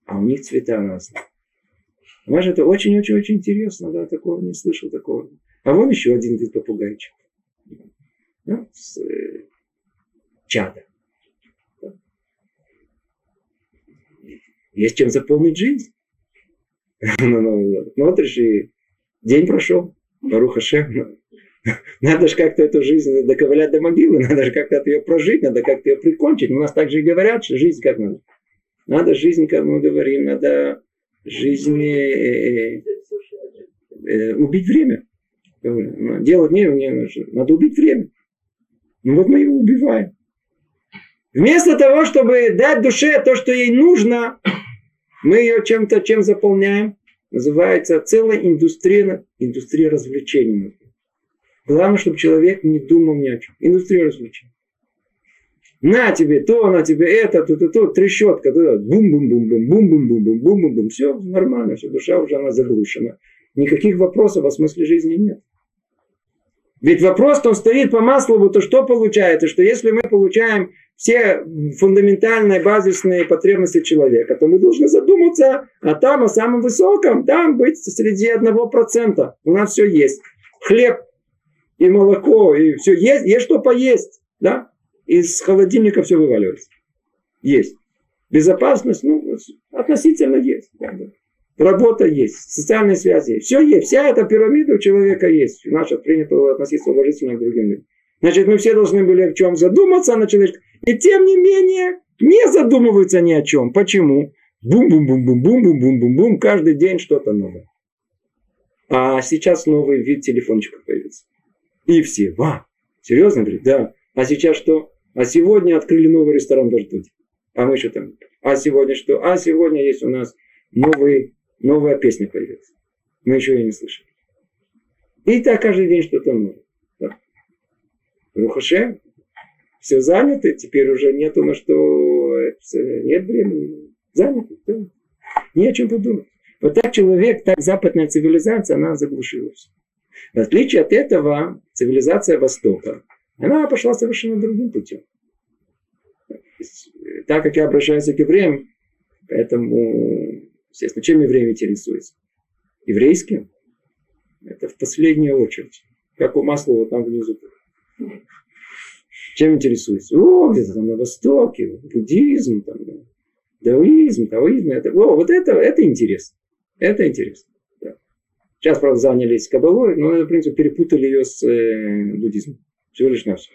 А у них цвета разные. Может, это очень-очень-очень интересно, да, такого не слышал такого. А вон еще один вид попугайчик. Ну, с, э, чада. Есть чем заполнить жизнь. Ну, ну, смотришь, и день прошел. Баруха Шем. Надо же как-то эту жизнь доковылять до могилы, надо же как-то ее прожить, надо как-то ее прикончить. У нас также и говорят, что жизнь как надо. Надо жизнь, как мы говорим, надо жизнь э, э, убить время. Делать не, не надо убить время. Ну вот мы его убиваем. Вместо того, чтобы дать душе то, что ей нужно, мы ее чем-то чем заполняем. Называется целая индустрия, индустрия развлечений. Главное, чтобы человек не думал ни о чем. Индустрия развлечений. На тебе то, на тебе это, то, то, то, трещотка, бум-бум-бум-бум, бум-бум-бум-бум, бум-бум-бум. Все нормально, все, душа уже она заглушена. Никаких вопросов о смысле жизни нет. Ведь вопрос, то стоит по маслу, то что получается? Что если мы получаем все фундаментальные, базисные потребности человека, то мы должны задуматься, а там о самом высоком, там быть среди одного процента. У нас все есть. Хлеб и молоко, и все. Есть, есть что поесть. Да? из холодильника все вываливается. Есть. Безопасность, ну, относительно есть. Работа есть, социальные связи есть. Все есть. Вся эта пирамида у человека есть. Наша принято относиться уважительно к другим людям. Значит, мы все должны были о чем задуматься на человека. И тем не менее, не задумываются ни о чем. Почему? Бум-бум-бум-бум-бум-бум-бум-бум-бум. Каждый день что-то новое. А сейчас новый вид телефончика появился. И все, ва, серьезно, говорит, да. А сейчас что? А сегодня открыли новый ресторан в Аждоте. А мы что там? А сегодня что? А сегодня есть у нас новый, новая песня появилась. Мы еще ее не слышали. И так каждый день что-то новое. Да. Рухаше, все заняты, теперь уже нету на что, нет времени, заняты. Да. Не о чем подумать. Вот так человек, так западная цивилизация, она заглушилась. В отличие от этого, цивилизация Востока, она пошла совершенно другим путем. Так как я обращаюсь к евреям, поэтому, естественно, чем евреи интересуются? Еврейским? Это в последнюю очередь. Как у Маслова там внизу. Чем интересуется? О, где-то там на Востоке, буддизм, там, даоизм, таоизм. Это, о, вот это, это интересно. Это интересно. Да. Сейчас, правда, занялись кабалой, но, в принципе, перепутали ее с э, буддизмом. Всего лишь на все.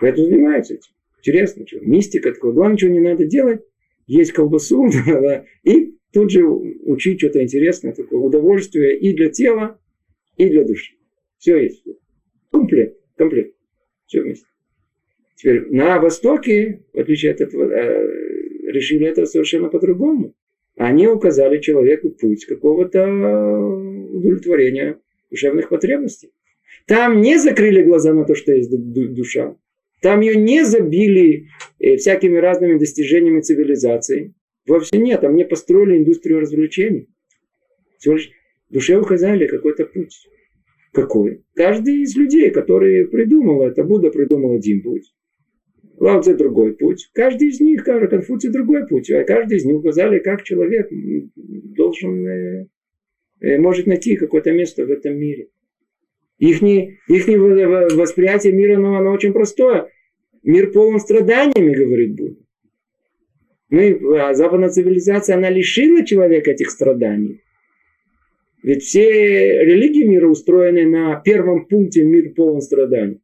Поэтому занимаются этим. Интересно, что мистика такое. Главное, ничего не надо делать. Есть колбасу, да, и тут же учить что-то интересное, такое удовольствие и для тела, и для души. Все есть. Комплект. Комплект. Все вместе. Теперь на Востоке, в отличие от этого, э, решили это совершенно по-другому. Они указали человеку путь какого-то удовлетворения душевных потребностей. Там не закрыли глаза на то, что есть душа. Там ее не забили э, всякими разными достижениями цивилизации. Вовсе нет, там не построили индустрию развлечений. Всего лишь душе указали какой-то путь. Какой? Каждый из людей, которые придумал это, Будда придумал один путь. Лао другой путь. Каждый из них, Конфуций другой путь. А каждый из них указали, как человек должен, э, э, может найти какое-то место в этом мире. Их, их восприятие мира, ну, оно очень простое. Мир полон страданиями, говорит Будда. Мы, а западная цивилизация, она лишила человека этих страданий. Ведь все религии мира устроены на первом пункте мир полон страданий.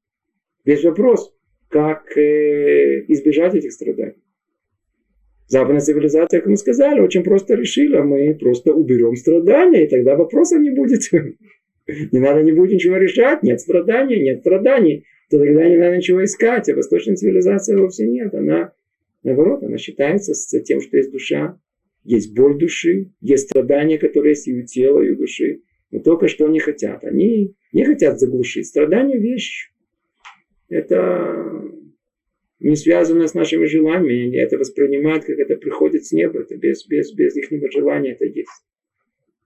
Весь вопрос, как э, избежать этих страданий. Западная цивилизация, как мы сказали, очень просто решила, мы просто уберем страдания, и тогда вопроса не будет. Не надо не будет ничего решать, нет страданий, нет страданий. То тогда не надо ничего искать. А восточная цивилизация вовсе нет. Она, наоборот, она считается с тем, что есть душа, есть боль души, есть страдания, которые есть и у тела, и у души. Но только что они хотят. Они не хотят заглушить. Страдания – вещь. Это не связано с нашими желаниями. Они это воспринимают, как это приходит с неба. Это без, без, без их желания это есть.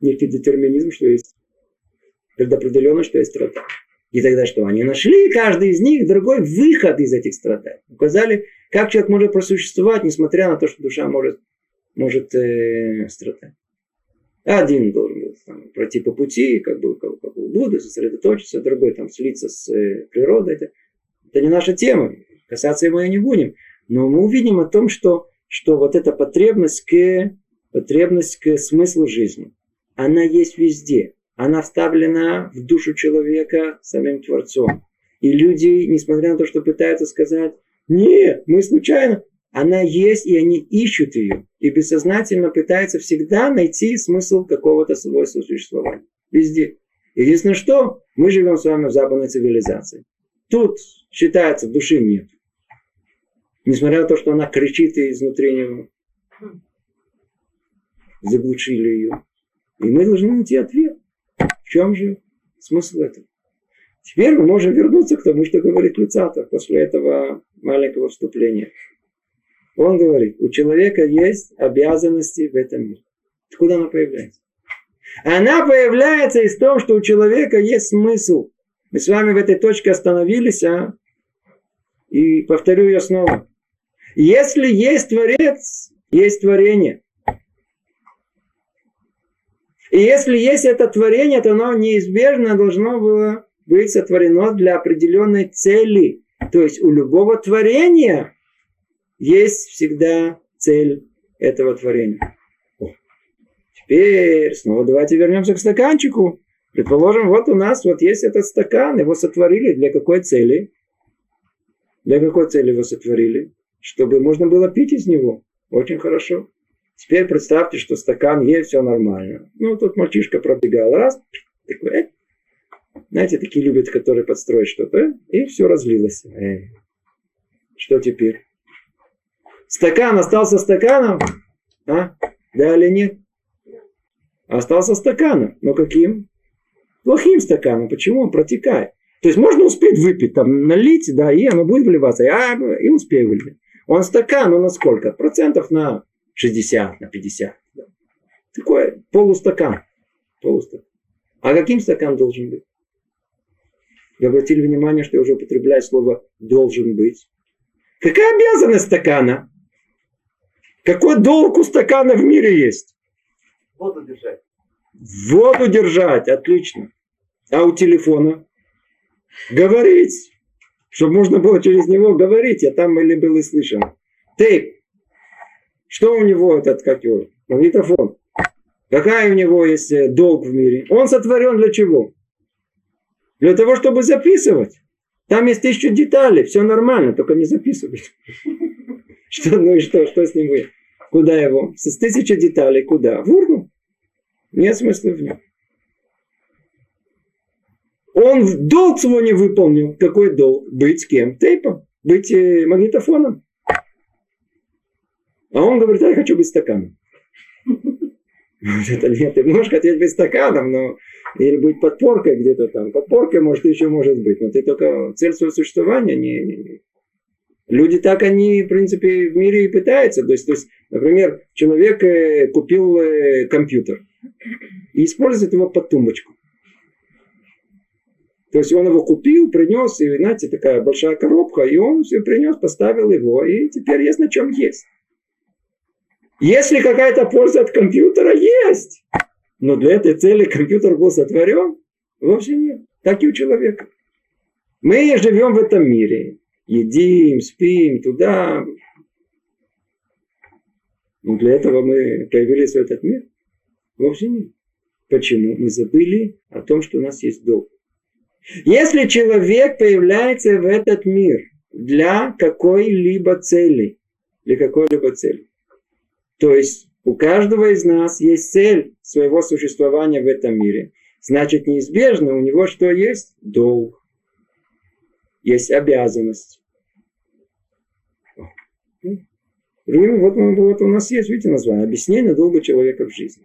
Некий детерминизм, что есть предопределенно, что есть страдания. И тогда что? Они нашли, каждый из них, другой выход из этих страданий. Указали, как человек может просуществовать, несмотря на то, что душа может, может э, страдать. Один должен там, пройти по пути, как бы, как, как Будды, сосредоточиться, другой там слиться с э, природой. Это, это не наша тема, касаться его и не будем. Но мы увидим о том, что, что вот эта потребность к, потребность к смыслу жизни, она есть везде она вставлена в душу человека самим Творцом. И люди, несмотря на то, что пытаются сказать, нет, мы случайно, она есть, и они ищут ее. И бессознательно пытаются всегда найти смысл какого-то своего существования. Везде. Единственное, что мы живем с вами в западной цивилизации. Тут считается, души нет. Несмотря на то, что она кричит изнутри него. Заглушили ее. И мы должны найти ответ. В чем же смысл этого? Теперь мы можем вернуться к тому, что говорит Люцатов после этого маленького вступления. Он говорит, у человека есть обязанности в этом мире. Откуда она появляется? Она появляется из того, что у человека есть смысл. Мы с вами в этой точке остановились, а? И повторю ее снова. Если есть Творец, есть творение. И если есть это творение, то оно неизбежно должно было быть сотворено для определенной цели. То есть у любого творения есть всегда цель этого творения. Теперь снова давайте вернемся к стаканчику. Предположим, вот у нас вот есть этот стакан, его сотворили для какой цели? Для какой цели его сотворили? Чтобы можно было пить из него. Очень хорошо. Теперь представьте, что стакан есть, все нормально. Ну, тут мальчишка пробегал, раз, такой, э, знаете, такие любят, которые подстроить что-то, э, и все разлилось. Э, что теперь? Стакан остался стаканом? А? Да или нет? Остался стаканом. Но каким? Плохим стаканом. Почему он протекает? То есть можно успеть выпить, там, налить, да, и оно будет вливаться, а, и успею вылить. Он стакан, ну на сколько? Процентов на 60, на 50. Да. Такой полустакан. полустакан. А каким стакан должен быть? Вы обратили внимание, что я уже употребляю слово «должен быть». Какая обязанность стакана? Какой долг у стакана в мире есть? Воду держать. Воду держать, отлично. А у телефона? Говорить. Чтобы можно было через него говорить, а там или был и слышен. Тейп. Что у него этот, как его, магнитофон? Какая у него есть э, долг в мире? Он сотворен для чего? Для того, чтобы записывать. Там есть тысячу деталей, все нормально, только не записывать. Что, ну и что, что с ним будет? Куда его? С тысячи деталей куда? В урну. Нет смысла в нем. Он долг свой не выполнил. Какой долг? Быть кем? Тейпом. Быть э, магнитофоном. А он говорит, а я хочу быть стаканом. Это нет, ты можешь хотеть быть стаканом, но или быть подпоркой где-то там. Подпоркой, может, еще может быть, но ты только цель своего существования не, не, не. Люди так они, в принципе, в мире и пытаются. То есть, то есть например, человек э, купил э, компьютер и использует его под тумбочку. То есть он его купил, принес, и, знаете, такая большая коробка, и он все принес, поставил его, и теперь есть на чем есть. Если какая-то польза от компьютера есть, но для этой цели компьютер был сотворен, вовсе нет. Так и у человека. Мы живем в этом мире. Едим, спим, туда. Но для этого мы появились в этот мир. Вовсе нет. Почему? Мы забыли о том, что у нас есть долг. Если человек появляется в этот мир для какой-либо цели, для какой-либо цели, то есть у каждого из нас есть цель своего существования в этом мире. Значит, неизбежно у него что есть? Долг. Есть обязанность. Вот, вот у нас есть, видите, название. Объяснение долга человека в жизни.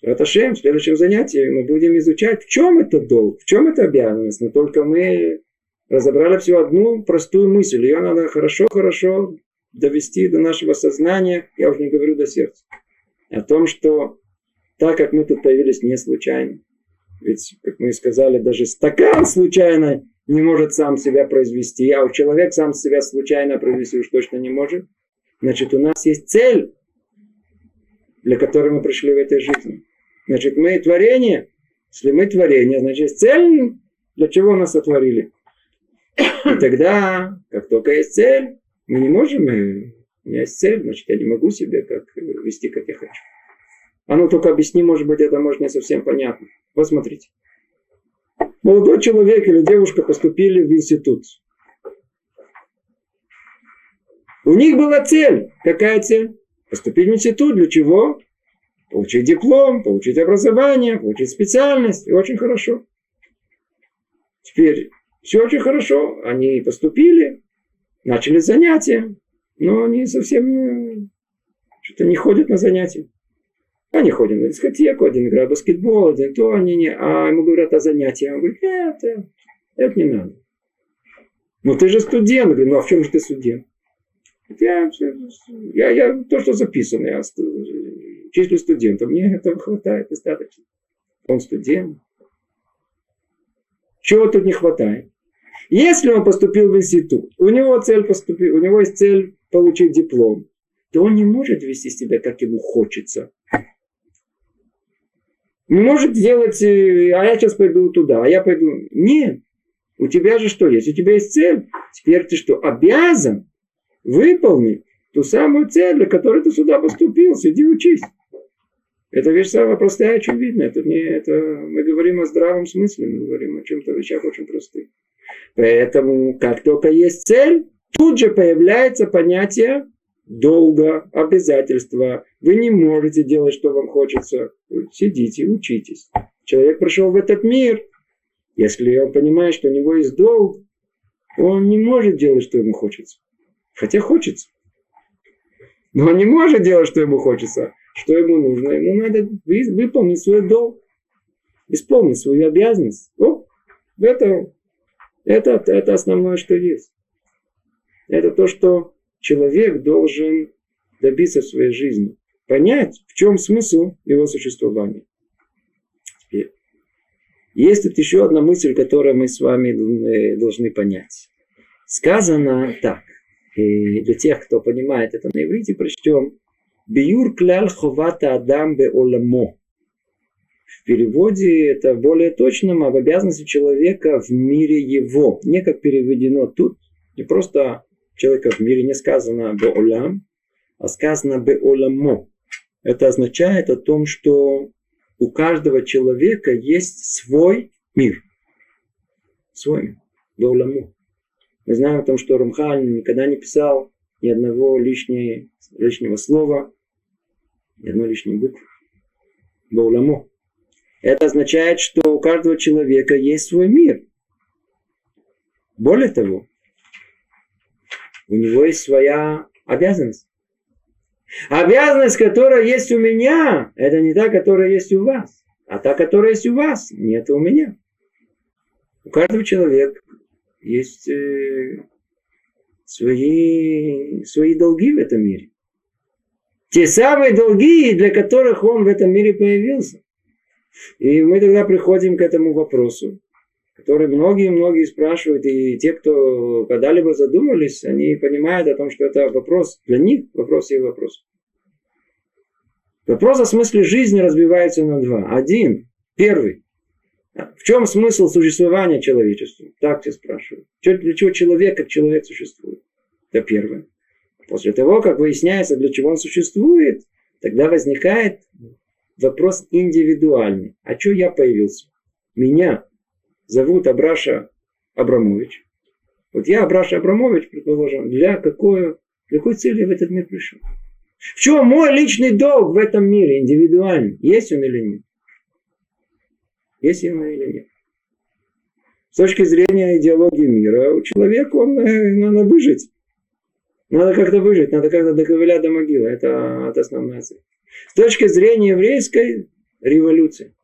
Раташем, в следующем занятии мы будем изучать, в чем это долг, в чем это обязанность. Но только мы разобрали всю одну простую мысль. Ее надо хорошо-хорошо довести до нашего сознания, я уже не говорю до сердца, о том, что так как мы тут появились не случайно, ведь, как мы сказали, даже стакан случайно не может сам себя произвести, а у человека сам себя случайно произвести уж точно не может. Значит, у нас есть цель, для которой мы пришли в этой жизни. Значит, мы творение. Если мы творение, значит, есть цель, для чего нас сотворили. И тогда, как только есть цель, мы не можем, э, у меня есть цель, значит, я не могу себе как э, вести, как я хочу. А ну только объясни, может быть, это может не совсем понятно. Вот смотрите. Молодой человек или девушка поступили в институт. У них была цель. Какая цель? Поступить в институт. Для чего? Получить диплом, получить образование, получить специальность. И очень хорошо. Теперь все очень хорошо. Они поступили, начали занятия, но они совсем что-то не ходят на занятия. Они ходят на дискотеку, один играет в баскетбол, один то, они не... А ему говорят о занятии. Он говорит, нет, это, это не надо. Ну ты же студент. Говорю, ну а в чем же ты студент? Я, я, я то, что записано, я числю студентов, мне этого хватает достаточно. Он студент. Чего тут не хватает? Если он поступил в институт, у него цель поступить, у него есть цель получить диплом, то он не может вести себя, как ему хочется. Не может делать, э, а я сейчас пойду туда, а я пойду. Нет. У тебя же что есть? У тебя есть цель. Теперь ты что, обязан выполнить ту самую цель, для которой ты сюда поступил. Сиди учись. Это вещь самая простая, очевидная. Это не, это, мы говорим о здравом смысле, мы говорим о чем-то вещах очень простых. Поэтому, как только есть цель, тут же появляется понятие долга, обязательства. Вы не можете делать, что вам хочется. Сидите, учитесь. Человек пришел в этот мир. Если он понимает, что у него есть долг, он не может делать, что ему хочется. Хотя хочется. Но он не может делать, что ему хочется. Что ему нужно? Ему надо выполнить свой долг. Исполнить свою обязанность. О, это, это, это основное, что есть. Это то, что человек должен добиться в своей жизни. Понять, в чем смысл его существования. Теперь. Есть тут еще одна мысль, которую мы с вами должны понять. Сказано так. И для тех, кто понимает это на иврите, прочтем. Биюр кляль ховата адам бе оламо. В переводе это более точным об обязанности человека в мире его. Не как переведено тут, не просто человека в мире не сказано бе олам, а сказано бе оламо. Это означает о том, что у каждого человека есть свой мир. Свой мир. Бе оламо. Мы знаем о том, что Рамхаль никогда не писал ни одного лишнего, лишнего слова, ни одной лишней буквы. Бауламо. Это означает, что у каждого человека есть свой мир. Более того, у него есть своя обязанность. Обязанность, которая есть у меня, это не та, которая есть у вас. А та, которая есть у вас, нет у меня. У каждого человека есть э, свои, свои долги в этом мире. Те самые долги, для которых он в этом мире появился. И мы тогда приходим к этому вопросу, который многие-многие спрашивают, и те, кто когда-либо задумались, они понимают о том, что это вопрос для них, вопрос и вопрос. Вопрос о смысле жизни разбивается на два. Один, первый. В чем смысл существования человечества? Так тебя спрашивают. Для чего человек как человек существует? Это первое. После того, как выясняется, для чего он существует, тогда возникает вопрос индивидуальный. А что я появился? Меня зовут Абраша Абрамович. Вот я, Абраша Абрамович, предположим, для какой, для какой цели я в этот мир пришел? В чем мой личный долг в этом мире, индивидуальный? Есть он или нет? Есть ему или нет. С точки зрения идеологии мира, у человека он, э, надо выжить. Надо как-то выжить, надо как-то доковылять до могилы. Это, это основная цель. С точки зрения еврейской революции.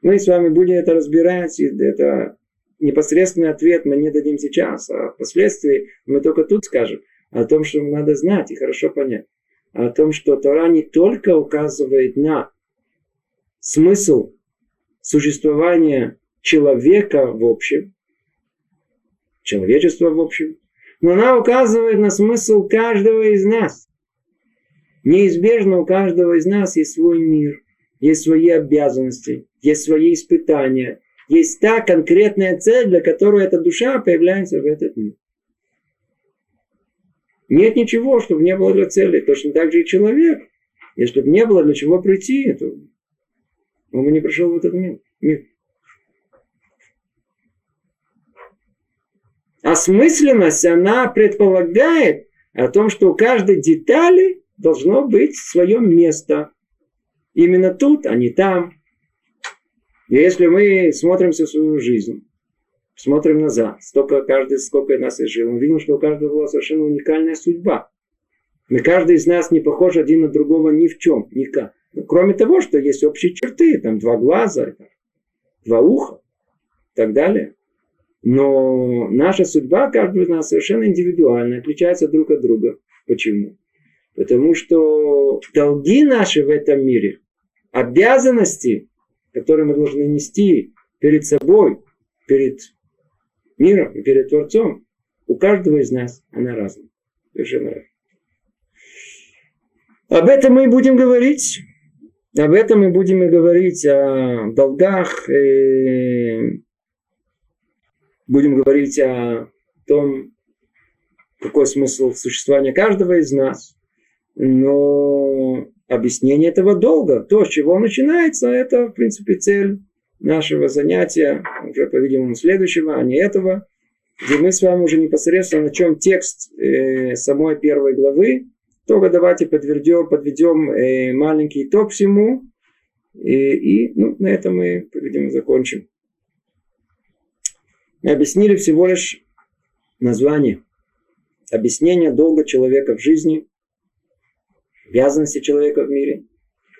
Мы с вами будем это разбирать. И это непосредственный ответ мы не дадим сейчас, а впоследствии мы только тут скажем о том, что надо знать и хорошо понять. О том, что Тора не только указывает на смысл существования человека в общем, человечества в общем, но она указывает на смысл каждого из нас. Неизбежно у каждого из нас есть свой мир, есть свои обязанности, есть свои испытания, есть та конкретная цель, для которой эта душа появляется в этот мир. Нет ничего, чтобы не было для цели. Точно так же и человек. Если бы не было для чего прийти, то он не пришел в этот мир. Осмысленность, она предполагает о том, что у каждой детали должно быть свое место. Именно тут, а не там. И если мы смотрим всю свою жизнь, смотрим назад, столько каждый, сколько нас и жил, мы видим, что у каждого была совершенно уникальная судьба. Мы каждый из нас не похож один на другого ни в чем, никак. Кроме того, что есть общие черты, там два глаза, два уха и так далее. Но наша судьба каждого из нас совершенно индивидуальна, отличается друг от друга. Почему? Потому что долги наши в этом мире, обязанности, которые мы должны нести перед собой, перед миром и перед Творцом, у каждого из нас она разная. Совершенно разная. Об этом мы и будем говорить. Об этом мы будем и говорить, о долгах, э, будем говорить о том, какой смысл существования каждого из нас. Но объяснение этого долга, то, с чего начинается, это, в принципе, цель нашего занятия, уже, по-видимому, следующего, а не этого, где мы с вами уже непосредственно начнем текст э, самой первой главы, только давайте подведем, подведем э, маленький итог всему, и, и ну, на этом мы, по-видимому, закончим. Мы объяснили всего лишь название. Объяснение долга человека в жизни, обязанности человека в мире.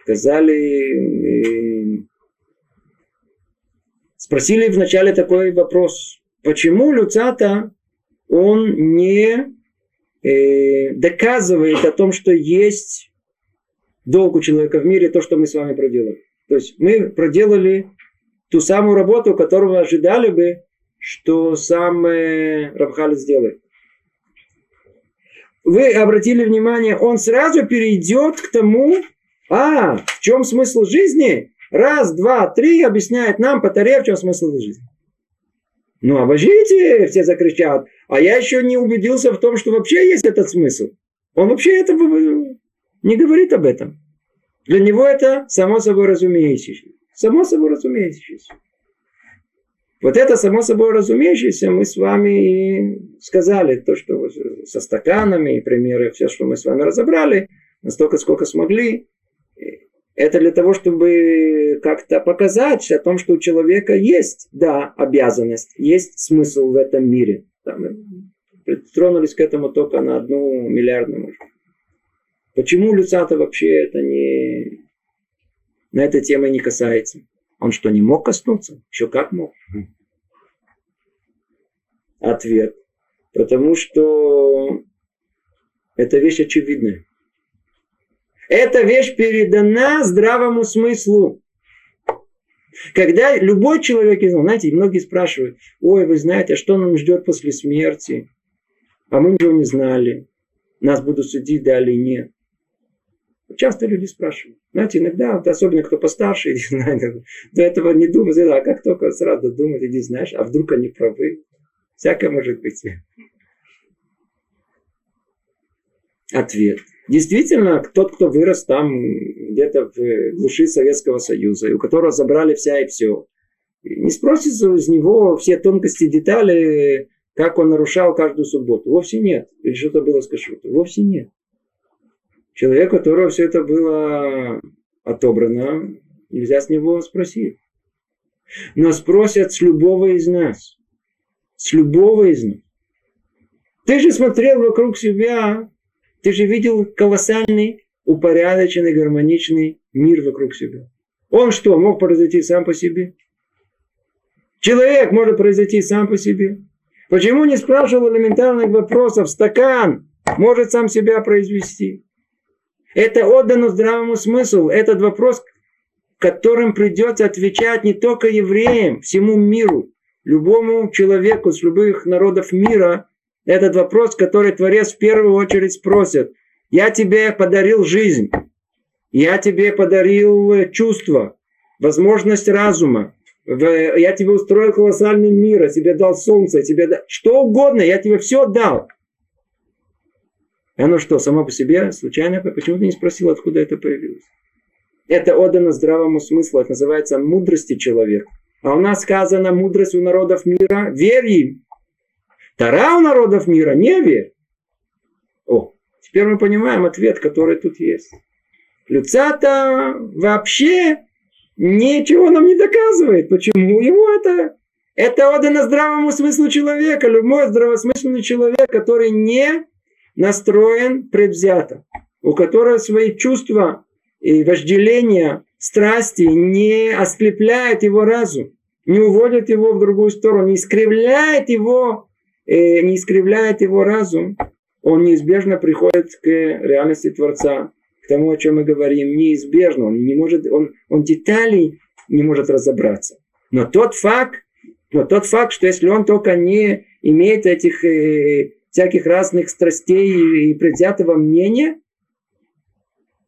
Сказали, э, спросили вначале такой вопрос. Почему Люцата, он не э, доказывает о том, что есть долг у человека в мире, то, что мы с вами проделали. То есть мы проделали ту самую работу, которую ожидали бы, что сам э, Рабхаль сделает. Вы обратили внимание, он сразу перейдет к тому, а, в чем смысл жизни? Раз, два, три объясняет нам по таре, в чем смысл жизни. Ну, обожите, все закричат. А я еще не убедился в том, что вообще есть этот смысл. Он вообще это не говорит об этом. Для него это само собой разумеющееся. Само собой разумеющееся. Вот это само собой разумеющееся мы с вами и сказали. То, что со стаканами и примеры, все, что мы с вами разобрали, настолько, сколько смогли. Это для того, чтобы как-то показать о том, что у человека есть, да, обязанность, есть смысл в этом мире. Там, притронулись к этому только на одну миллиардную. Почему Люцата вообще это не... на этой темы не касается? Он что, не мог коснуться? Еще как мог? Ответ. Потому что это вещь очевидная. Эта вещь передана здравому смыслу. Когда любой человек, знаете, многие спрашивают, ой, вы знаете, а что нам ждет после смерти? А мы ничего не знали. Нас будут судить, да или нет. Часто люди спрашивают. Знаете, иногда, особенно кто постарше, до этого не думают, а как только сразу думают, иди знаешь, а вдруг они правы. Всякое может быть. Ответ. Действительно, тот, кто вырос там где-то в глуши Советского Союза, и у которого забрали вся и все, не спросится из него все тонкости, детали, как он нарушал каждую субботу. Вовсе нет. Или что-то было с кашрутом. Вовсе нет. Человек, у которого все это было отобрано, нельзя с него спросить. Но спросят с любого из нас. С любого из нас. Ты же смотрел вокруг себя, ты же видел колоссальный, упорядоченный, гармоничный мир вокруг себя. Он что, мог произойти сам по себе? Человек может произойти сам по себе. Почему не спрашивал элементарных вопросов? Стакан может сам себя произвести. Это отдано здравому смыслу. Этот вопрос, которым придется отвечать не только евреям, всему миру, любому человеку с любых народов мира, этот вопрос, который Творец в первую очередь спросит. Я тебе подарил жизнь. Я тебе подарил чувство, возможность разума. Я тебе устроил колоссальный мир, я тебе дал солнце, я тебе дал... Что угодно, я тебе все дал. И оно что, само по себе случайно? Почему ты не спросил, откуда это появилось? Это отдано здравому смыслу, это называется мудрости человека. А у нас сказано мудрость у народов мира, верь им. Тара у народов мира, не верь. О, теперь мы понимаем ответ, который тут есть. Люцата вообще ничего нам не доказывает. Почему? Ему это, это отдано здравому смыслу человека. Любой здравосмысленный человек, который не настроен предвзято, у которого свои чувства и вожделения, страсти не ослепляют его разум, не уводят его в другую сторону, не искривляет его, не искривляет его разум, он неизбежно приходит к реальности Творца, к тому, о чем мы говорим, неизбежно. Он не может, он, он деталей не может разобраться. Но тот факт, но тот факт, что если он только не имеет этих э, всяких разных страстей и предвзятого мнения,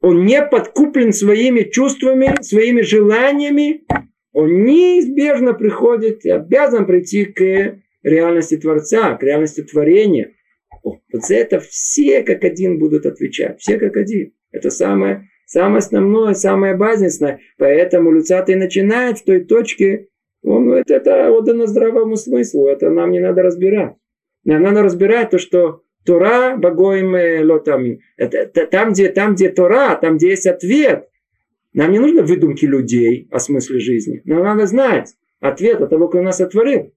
он не подкуплен своими чувствами, своими желаниями, он неизбежно приходит обязан прийти к реальности Творца, к реальности творения. О, вот за это все как один будут отвечать. Все как один. Это самое, самое основное, самое базисное. Поэтому Люцатый начинает в той точке, он, это, это отдано здравому смыслу, это нам не надо разбирать. Нам надо разбирать то, что Тора богоим лотами. Там, где, там, где Тора, там, где есть ответ. Нам не нужно выдумки людей о смысле жизни. Нам надо знать ответ от того, кто нас сотворил.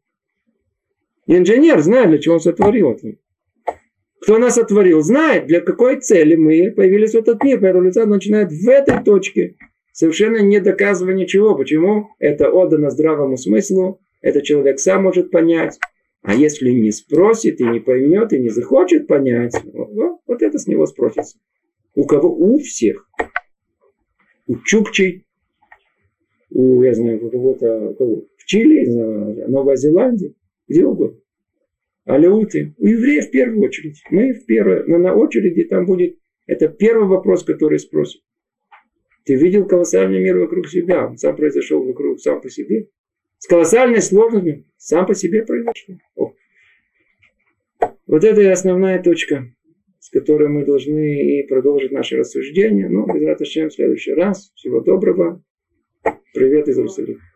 Инженер знает, для чего он сотворил это. Кто нас сотворил, знает, для какой цели мы появились в этот мир. Поэтому лица начинает в этой точке. Совершенно не доказывая ничего. Почему? Это отдано здравому смыслу. Это человек сам может понять. А если не спросит и не поймет, и не захочет понять, вот, вот это с него спросится. У кого? У всех. У Чукчей, у, я знаю, у кого-то, кого? в Чили, в Новой Зеландии, где угодно. Алеуты. У евреев в первую очередь. Мы в первую, но на очереди там будет, это первый вопрос, который спросят. Ты видел колоссальный мир вокруг себя? Он сам произошел вокруг, сам по себе с колоссальной сложностью, сам по себе произошло. О. Вот это и основная точка, с которой мы должны и продолжить наше рассуждение. Ну, без в следующий раз. Всего доброго. Привет из Иерусалима.